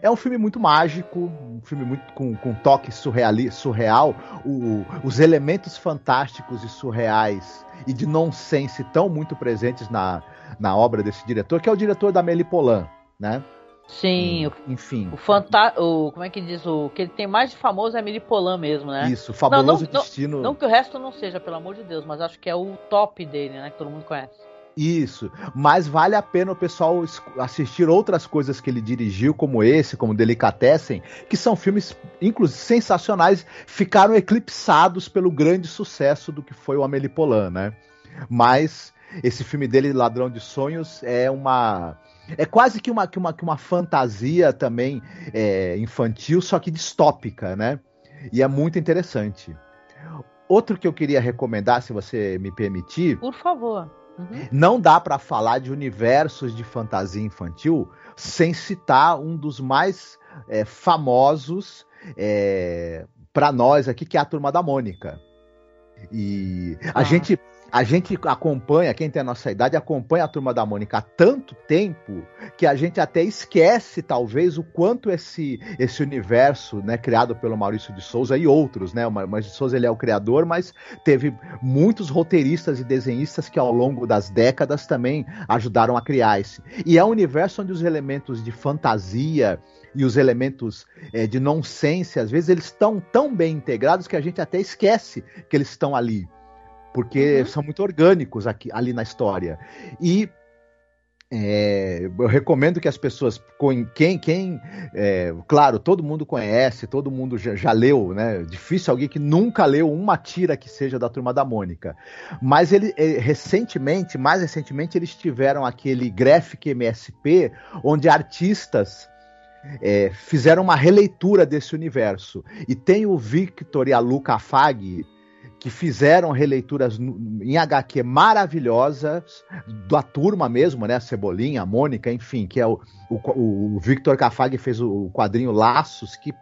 É um filme muito mágico, um filme muito com, com toque surreali, surreal. O, os elementos fantásticos e surreais e de nonsense estão muito presentes na, na obra desse diretor, que é o diretor da Melipolan, né? Sim, hum, enfim. O, fanta o como é que diz o que ele tem mais de famoso é Melipolan mesmo, né? Isso, fabuloso não, não, destino. Não, não, que o resto não seja, pelo amor de Deus, mas acho que é o top dele, né, que todo mundo conhece. Isso, mas vale a pena o pessoal assistir outras coisas que ele dirigiu, como esse, como Delicatessen, que são filmes, inclusive, sensacionais, ficaram eclipsados pelo grande sucesso do que foi o Amélie Poulain, né? Mas esse filme dele, Ladrão de Sonhos, é uma... É quase que uma, que uma, que uma fantasia também é, infantil, só que distópica, né? E é muito interessante. Outro que eu queria recomendar, se você me permitir. Por favor Uhum. Não dá para falar de universos de fantasia infantil sem citar um dos mais é, famosos é, para nós aqui, que é a Turma da Mônica. E a ah. gente a gente acompanha, quem tem a nossa idade, acompanha a turma da Mônica há tanto tempo que a gente até esquece, talvez, o quanto esse, esse universo, né, criado pelo Maurício de Souza e outros, né? O Maurício de Souza ele é o criador, mas teve muitos roteiristas e desenhistas que ao longo das décadas também ajudaram a criar esse. E é um universo onde os elementos de fantasia, e os elementos é, de nonsense, às vezes eles estão tão bem integrados que a gente até esquece que eles estão ali porque uhum. são muito orgânicos aqui, ali na história. E é, eu recomendo que as pessoas, quem, quem é, claro, todo mundo conhece, todo mundo já, já, leu, né? Difícil alguém que nunca leu uma tira que seja da Turma da Mônica. Mas ele, é, recentemente, mais recentemente, eles tiveram aquele Graphic MSP, onde artistas é, fizeram uma releitura desse universo. E tem o Victor e a Luca Fag, que fizeram releituras em HQ maravilhosas, da turma mesmo, né? A Cebolinha, a Mônica, enfim, que é o, o, o Victor Cafag fez o quadrinho Laços, que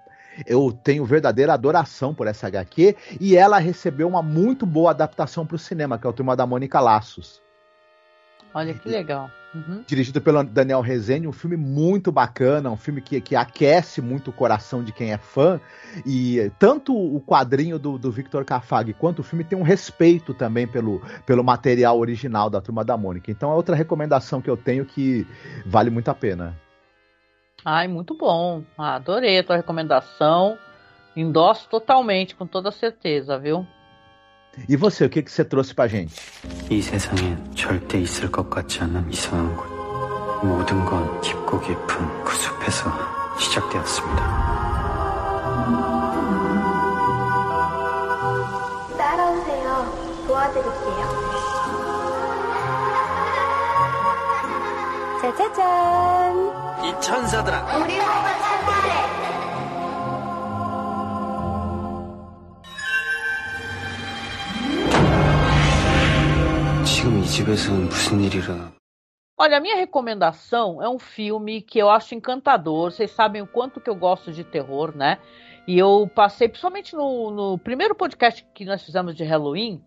eu tenho verdadeira adoração por essa HQ, e ela recebeu uma muito boa adaptação para o cinema, que é o Turma da Mônica Laços. Olha que legal. Uhum. Dirigido pelo Daniel Rezende, um filme muito bacana, um filme que, que aquece muito o coração de quem é fã. E tanto o quadrinho do, do Victor Cafag quanto o filme tem um respeito também pelo, pelo material original da Turma da Mônica. Então é outra recomendação que eu tenho que vale muito a pena. Ai, muito bom. Ah, adorei a tua recomendação. Endosso totalmente, com toda certeza, viu? E você, o que, que você trouxe pra gente? 이 세상에 절대 있을 것 같지 않은 이상한 곳. 모든 건 깊고 깊은 그 숲에서 시작되었습니다. 따라오세요. 도와드릴게요. 짜자잔. 이 천사들아. 우리 호가 찾으래. Olha, a minha recomendação é um filme que eu acho encantador. Vocês sabem o quanto que eu gosto de terror, né? E eu passei, principalmente no, no primeiro podcast que nós fizemos de Halloween,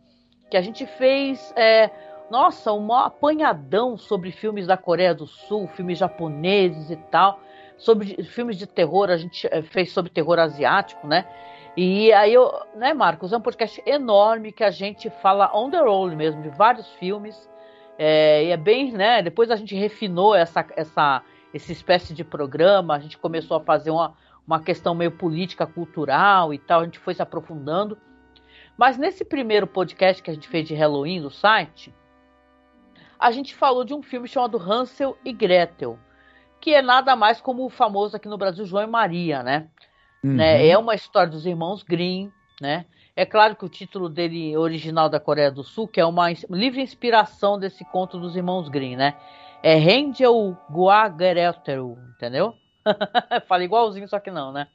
que a gente fez, é, nossa, um apanhadão sobre filmes da Coreia do Sul, filmes japoneses e tal. Sobre filmes de terror, a gente é, fez sobre terror asiático, né? E aí eu, né, Marcos, é um podcast enorme que a gente fala on the roll mesmo, de vários filmes. É, e é bem, né? Depois a gente refinou essa, essa, essa espécie de programa, a gente começou a fazer uma, uma questão meio política, cultural e tal. A gente foi se aprofundando. Mas nesse primeiro podcast que a gente fez de Halloween no site, a gente falou de um filme chamado Hansel e Gretel, que é nada mais como o famoso aqui no Brasil João e Maria, né? Uhum. né? É uma história dos irmãos Grimm, né? É claro que o título dele original da Coreia do Sul, que é uma livre inspiração desse conto dos irmãos Grimm, né? É Rendel Guagereteru, entendeu? [LAUGHS] Fala igualzinho, só que não, né?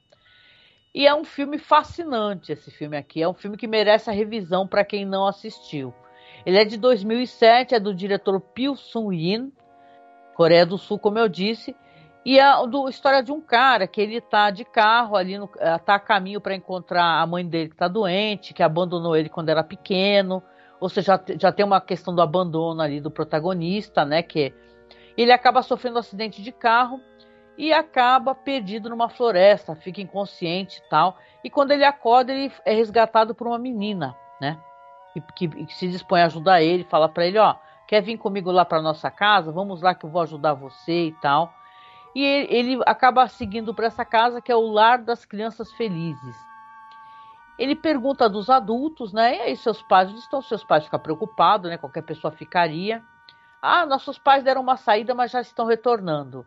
E é um filme fascinante esse filme aqui. É um filme que merece a revisão para quem não assistiu. Ele é de 2007, é do diretor Pil Sung-yin, Coreia do Sul, como eu disse. E é do, história de um cara que ele tá de carro ali, no, eh, tá a caminho para encontrar a mãe dele que tá doente, que abandonou ele quando era pequeno. Ou seja, já, já tem uma questão do abandono ali do protagonista, né? Que ele acaba sofrendo um acidente de carro e acaba perdido numa floresta, fica inconsciente e tal. E quando ele acorda, ele é resgatado por uma menina, né? Que, que, que se dispõe a ajudar ele, fala para ele, ó, quer vir comigo lá para nossa casa? Vamos lá que eu vou ajudar você e tal. E ele, acaba seguindo para essa casa que é o lar das crianças felizes. Ele pergunta dos adultos, né? E aí seus pais, estão seus pais? Fica preocupado, né? Qualquer pessoa ficaria. Ah, nossos pais deram uma saída, mas já estão retornando.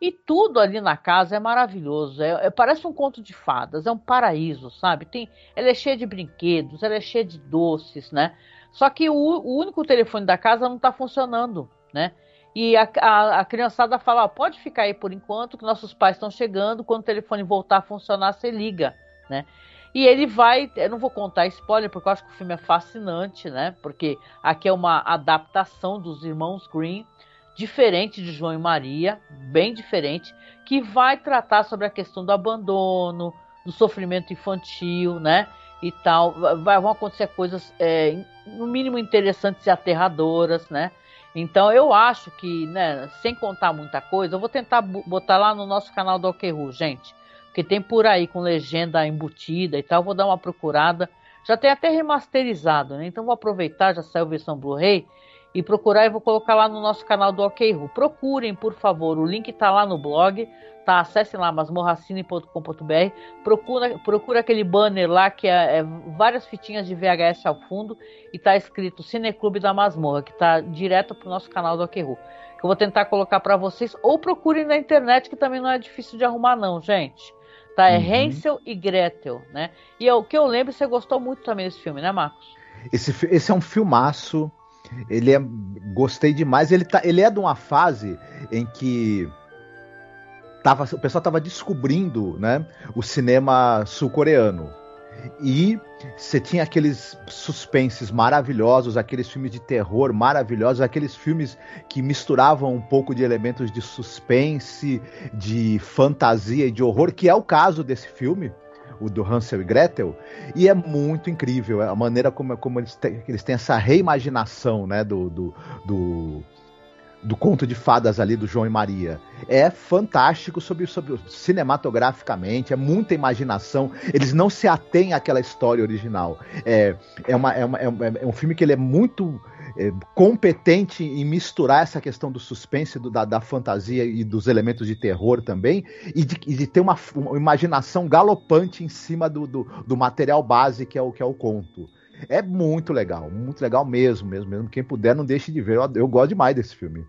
E tudo ali na casa é maravilhoso. É, é, parece um conto de fadas, é um paraíso, sabe? Tem, ela é cheia de brinquedos, ela é cheia de doces, né? Só que o, o único telefone da casa não está funcionando, né? E a, a, a criançada fala: pode ficar aí por enquanto, que nossos pais estão chegando. Quando o telefone voltar a funcionar, você liga, né? E ele vai, eu não vou contar spoiler, porque eu acho que o filme é fascinante, né? Porque aqui é uma adaptação dos irmãos Green diferente de João e Maria, bem diferente, que vai tratar sobre a questão do abandono, do sofrimento infantil, né? E tal. Vai, vão acontecer coisas, é, no mínimo, interessantes e aterradoras, né? Então eu acho que, né, sem contar muita coisa, eu vou tentar botar lá no nosso canal do Alquerru, gente. Porque tem por aí com legenda embutida e tal. Vou dar uma procurada. Já tem até remasterizado, né? Então vou aproveitar, já saiu versão Blu-ray e procurar, eu vou colocar lá no nosso canal do OKRU. Procurem, por favor, o link está lá no blog, tá? Acessem lá masmorracine.com.br, procura, procura aquele banner lá que é, é, várias fitinhas de VHS ao fundo e tá escrito Cineclube da Masmorra, que tá direto pro nosso canal do OKRU. Que eu vou tentar colocar para vocês, ou procurem na internet, que também não é difícil de arrumar não, gente. Tá, é uhum. Hansel e Gretel, né? E é o que eu lembro, você gostou muito também desse filme, né, Marcos? Esse, esse é um filmaço ele é. Gostei demais. Ele, tá, ele é de uma fase em que. Tava, o pessoal estava descobrindo né, o cinema sul-coreano. E você tinha aqueles suspenses maravilhosos, aqueles filmes de terror maravilhosos, aqueles filmes que misturavam um pouco de elementos de suspense, de fantasia e de horror, que é o caso desse filme o do Hansel e Gretel, e é muito incrível a maneira como, como eles, têm, eles têm essa reimaginação né, do, do, do, do, conto de fadas ali do João e Maria. É fantástico sobre, sobre cinematograficamente, é muita imaginação. Eles não se atêm àquela história original. É, é, uma, é, uma, é, é um filme que ele é muito é, competente em misturar essa questão do suspense, do, da, da, fantasia e dos elementos de terror também, e de, e de ter uma, uma, imaginação galopante em cima do, do, do, material base que é o que é o conto. É muito legal, muito legal mesmo, mesmo, mesmo. Quem puder, não deixe de ver. Eu, eu gosto demais desse filme.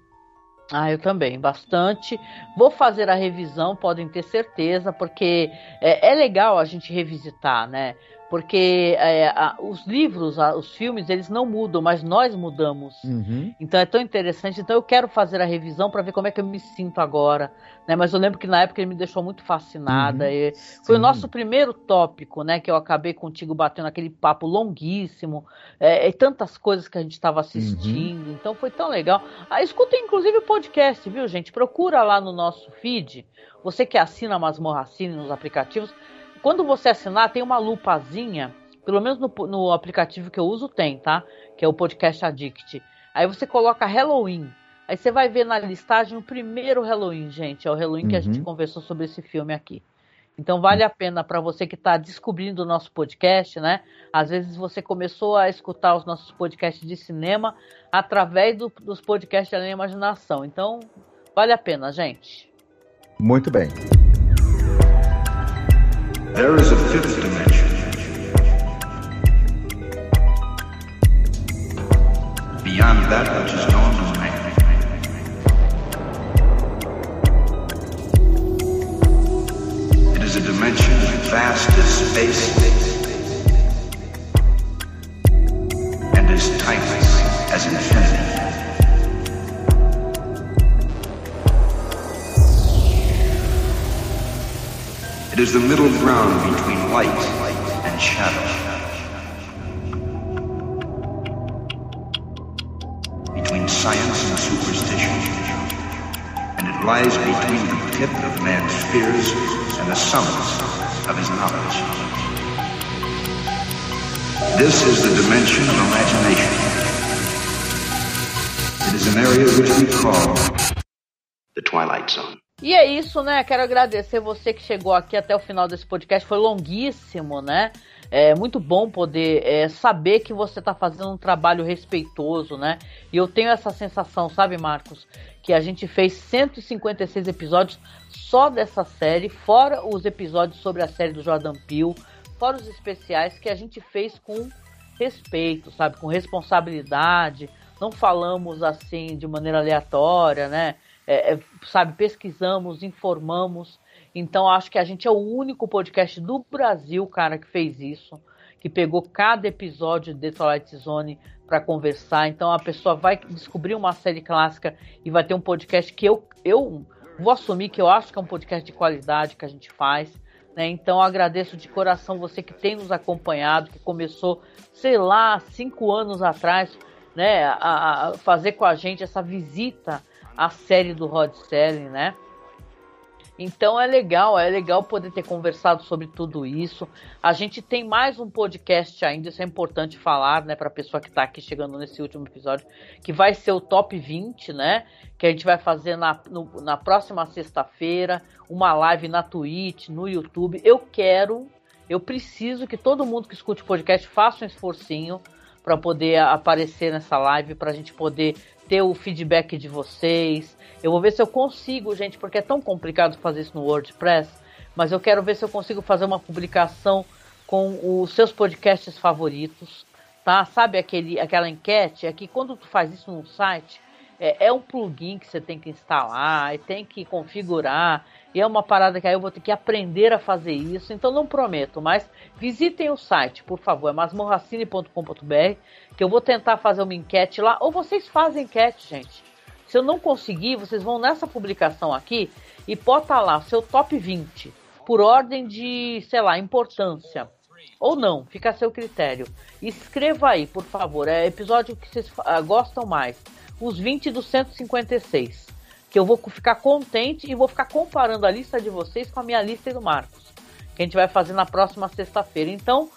Ah, eu também, bastante. Vou fazer a revisão, podem ter certeza, porque é, é legal a gente revisitar, né? Porque é, a, os livros, a, os filmes, eles não mudam, mas nós mudamos. Uhum. Então é tão interessante. Então eu quero fazer a revisão para ver como é que eu me sinto agora. Né? Mas eu lembro que na época ele me deixou muito fascinada. Uhum. foi o nosso primeiro tópico, né? Que eu acabei contigo batendo aquele papo longuíssimo. É, e tantas coisas que a gente estava assistindo. Uhum. Então foi tão legal. Ah, escutem inclusive o podcast, viu, gente? Procura lá no nosso feed. Você que assina a Masmorra Assine nos aplicativos quando você assinar, tem uma lupazinha, pelo menos no, no aplicativo que eu uso tem, tá? Que é o Podcast Addict. Aí você coloca Halloween. Aí você vai ver na listagem o primeiro Halloween, gente. É o Halloween uhum. que a gente uhum. conversou sobre esse filme aqui. Então vale a pena para você que está descobrindo o nosso podcast, né? Às vezes você começou a escutar os nossos podcasts de cinema através do, dos podcasts da imaginação. Então vale a pena, gente. Muito bem. There is a fifth dimension. Beyond that which is known to man. It is a dimension vast as space and as timeless as infinity. It is the middle ground between light and shadow. Between science and superstition. And it lies between the pit of man's fears and the summit of his knowledge. This is the dimension of imagination. It is an area which we call the Twilight Zone. E é isso, né? Quero agradecer você que chegou aqui até o final desse podcast. Foi longuíssimo, né? É muito bom poder é, saber que você está fazendo um trabalho respeitoso, né? E eu tenho essa sensação, sabe, Marcos? Que a gente fez 156 episódios só dessa série, fora os episódios sobre a série do Jordan Peele, fora os especiais que a gente fez com respeito, sabe? Com responsabilidade. Não falamos assim de maneira aleatória, né? É, é, sabe, pesquisamos, informamos. Então acho que a gente é o único podcast do Brasil, cara, que fez isso, que pegou cada episódio de Twilight Zone para conversar. Então a pessoa vai descobrir uma série clássica e vai ter um podcast que eu, eu vou assumir que eu acho que é um podcast de qualidade que a gente faz. Né? Então agradeço de coração você que tem nos acompanhado, que começou, sei lá, cinco anos atrás, né, a, a fazer com a gente essa visita a série do Rod Serling, né? Então é legal, é legal poder ter conversado sobre tudo isso. A gente tem mais um podcast ainda, isso é importante falar, né, para a pessoa que está aqui chegando nesse último episódio, que vai ser o top 20, né? Que a gente vai fazer na, no, na próxima sexta-feira, uma live na Twitch, no YouTube. Eu quero, eu preciso que todo mundo que escute o podcast faça um esforcinho para poder aparecer nessa live, para a gente poder ter o feedback de vocês. Eu vou ver se eu consigo, gente, porque é tão complicado fazer isso no WordPress, mas eu quero ver se eu consigo fazer uma publicação com os seus podcasts favoritos, tá? Sabe aquele, aquela enquete? É que quando tu faz isso num site, é, é um plugin que você tem que instalar e tem que configurar. E é uma parada que aí eu vou ter que aprender a fazer isso, então não prometo, mas visitem o site, por favor, é masmorracine.com.br, que eu vou tentar fazer uma enquete lá, ou vocês fazem enquete, gente. Se eu não conseguir, vocês vão nessa publicação aqui e bota lá seu top 20, por ordem de, sei lá, importância. Ou não, fica a seu critério. Escreva aí, por favor, é episódio que vocês gostam mais. Os 20 do 156 que eu vou ficar contente e vou ficar comparando a lista de vocês com a minha lista e do Marcos, que a gente vai fazer na próxima sexta-feira. Então,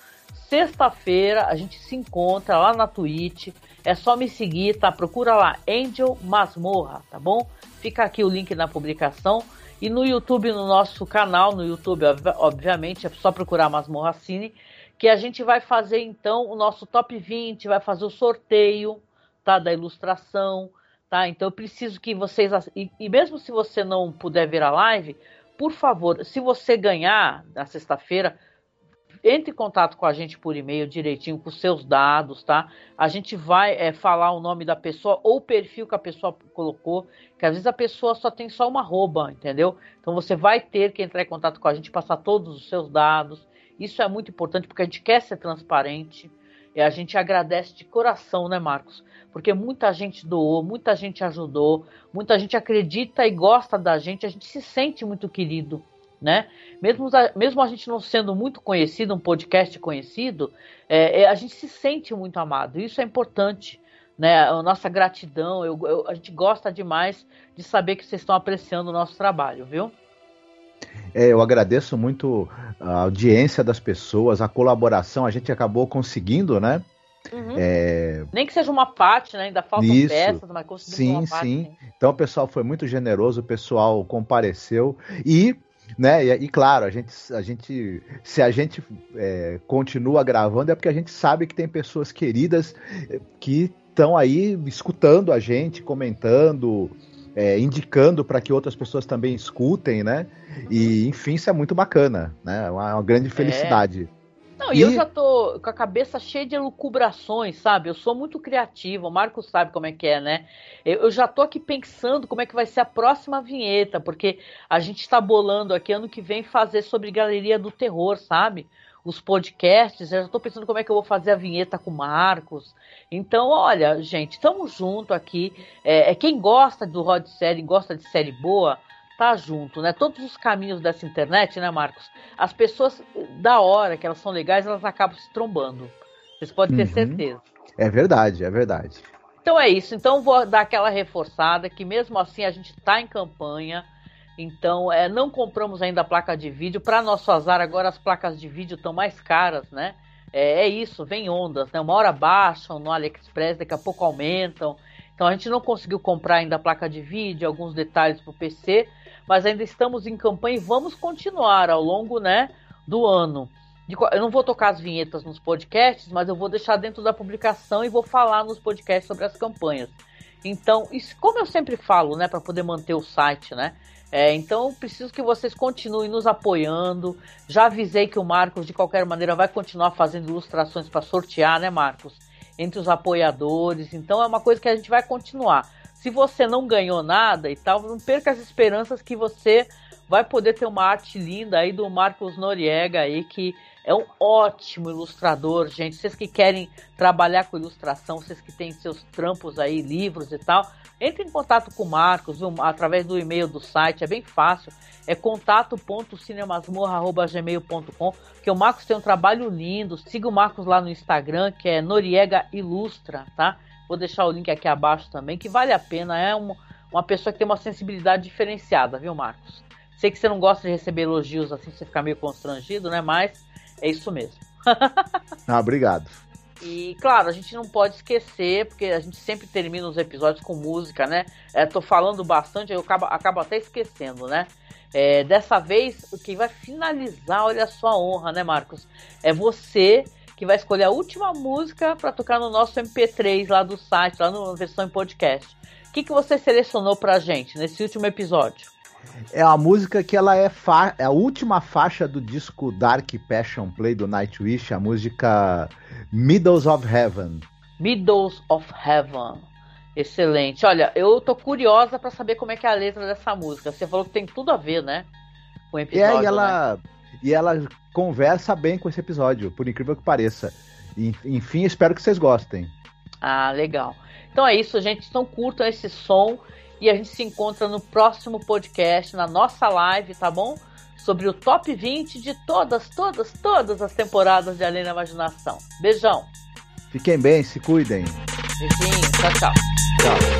sexta-feira a gente se encontra lá na Twitch. É só me seguir, tá? Procura lá Angel Masmorra, tá bom? Fica aqui o link na publicação. E no YouTube, no nosso canal, no YouTube, obviamente, é só procurar Masmorra Cine, que a gente vai fazer então o nosso top 20, vai fazer o sorteio, tá? Da ilustração tá? Então eu preciso que vocês e, e, mesmo se você não puder ver a live, por favor, se você ganhar na sexta-feira, entre em contato com a gente por e-mail direitinho com seus dados, tá? A gente vai é, falar o nome da pessoa ou o perfil que a pessoa colocou, que às vezes a pessoa só tem só uma arroba, entendeu? Então você vai ter que entrar em contato com a gente, passar todos os seus dados. Isso é muito importante porque a gente quer ser transparente. E a gente agradece de coração, né, Marcos? porque muita gente doou, muita gente ajudou, muita gente acredita e gosta da gente, a gente se sente muito querido, né? Mesmo, mesmo a gente não sendo muito conhecido, um podcast conhecido, é, é, a gente se sente muito amado. Isso é importante, né? A nossa gratidão, eu, eu, a gente gosta demais de saber que vocês estão apreciando o nosso trabalho, viu? É, eu agradeço muito a audiência das pessoas, a colaboração, a gente acabou conseguindo, né? Uhum. É... Nem que seja uma parte, né? Ainda faltam Isso. peças, mas conseguimos sim, parte, sim, sim. Então o pessoal foi muito generoso, o pessoal compareceu e né? E, e, claro, a gente, a gente, se a gente é, continua gravando é porque a gente sabe que tem pessoas queridas é, que estão aí escutando a gente, comentando, é, indicando para que outras pessoas também escutem, né? E enfim, isso é muito bacana, né? Uma, uma grande felicidade. Não, e... eu já tô com a cabeça cheia de elucubrações, sabe? Eu sou muito criativo, o Marcos sabe como é que é, né? Eu, eu já tô aqui pensando como é que vai ser a próxima vinheta, porque a gente está bolando aqui ano que vem fazer sobre Galeria do Terror, sabe? Os podcasts, eu já tô pensando como é que eu vou fazer a vinheta com o Marcos. Então, olha, gente, estamos junto aqui. É, é, quem gosta do Rod Série, gosta de série boa, tá junto, né? Todos os caminhos dessa internet, né, Marcos? As pessoas, da hora que elas são legais, elas acabam se trombando. Vocês podem ter uhum. certeza. É verdade, é verdade. Então é isso. Então vou dar aquela reforçada que mesmo assim a gente está em campanha. Então é, não compramos ainda a placa de vídeo. Para nosso azar, agora as placas de vídeo estão mais caras, né? É, é, isso, vem ondas, né? Uma hora baixam no AliExpress, daqui a pouco aumentam. Então a gente não conseguiu comprar ainda a placa de vídeo, alguns detalhes para o PC, mas ainda estamos em campanha e vamos continuar ao longo né, do ano. Eu não vou tocar as vinhetas nos podcasts, mas eu vou deixar dentro da publicação e vou falar nos podcasts sobre as campanhas. Então, isso, como eu sempre falo, né, para poder manter o site, né? É, então, preciso que vocês continuem nos apoiando. Já avisei que o Marcos, de qualquer maneira, vai continuar fazendo ilustrações para sortear, né, Marcos? Entre os apoiadores. Então, é uma coisa que a gente vai continuar se você não ganhou nada e tal, não perca as esperanças que você vai poder ter uma arte linda aí do Marcos Noriega aí, que é um ótimo ilustrador, gente. Vocês que querem trabalhar com ilustração, vocês que têm seus trampos aí, livros e tal, entre em contato com o Marcos viu? através do e-mail do site, é bem fácil. É contato.cinemasmorra.gmail.com que o Marcos tem um trabalho lindo. Siga o Marcos lá no Instagram, que é Noriega Ilustra, tá? Vou deixar o link aqui abaixo também, que vale a pena. É uma, uma pessoa que tem uma sensibilidade diferenciada, viu, Marcos? Sei que você não gosta de receber elogios assim, você fica meio constrangido, né? Mas é isso mesmo. [LAUGHS] ah, obrigado. E claro, a gente não pode esquecer, porque a gente sempre termina os episódios com música, né? É, tô falando bastante, eu acabo, acabo até esquecendo, né? É, dessa vez, o que vai finalizar, olha a sua honra, né, Marcos? É você que vai escolher a última música para tocar no nosso MP3 lá do site, lá na versão em podcast. O que, que você selecionou pra gente nesse último episódio? É a música que ela é, é a última faixa do disco Dark Passion Play do Nightwish, a música Middles of Heaven. Middles of Heaven. Excelente. Olha, eu tô curiosa para saber como é que é a letra dessa música. Você falou que tem tudo a ver, né? Com o episódio. É, e ela, né? e ela conversa bem com esse episódio, por incrível que pareça. Enfim, espero que vocês gostem. Ah, legal. Então é isso, gente. Então curtam esse som e a gente se encontra no próximo podcast, na nossa live, tá bom? Sobre o top 20 de todas, todas, todas as temporadas de Além da Imaginação. Beijão. Fiquem bem, se cuidem. Beijinho, tchau, tchau. Tchau.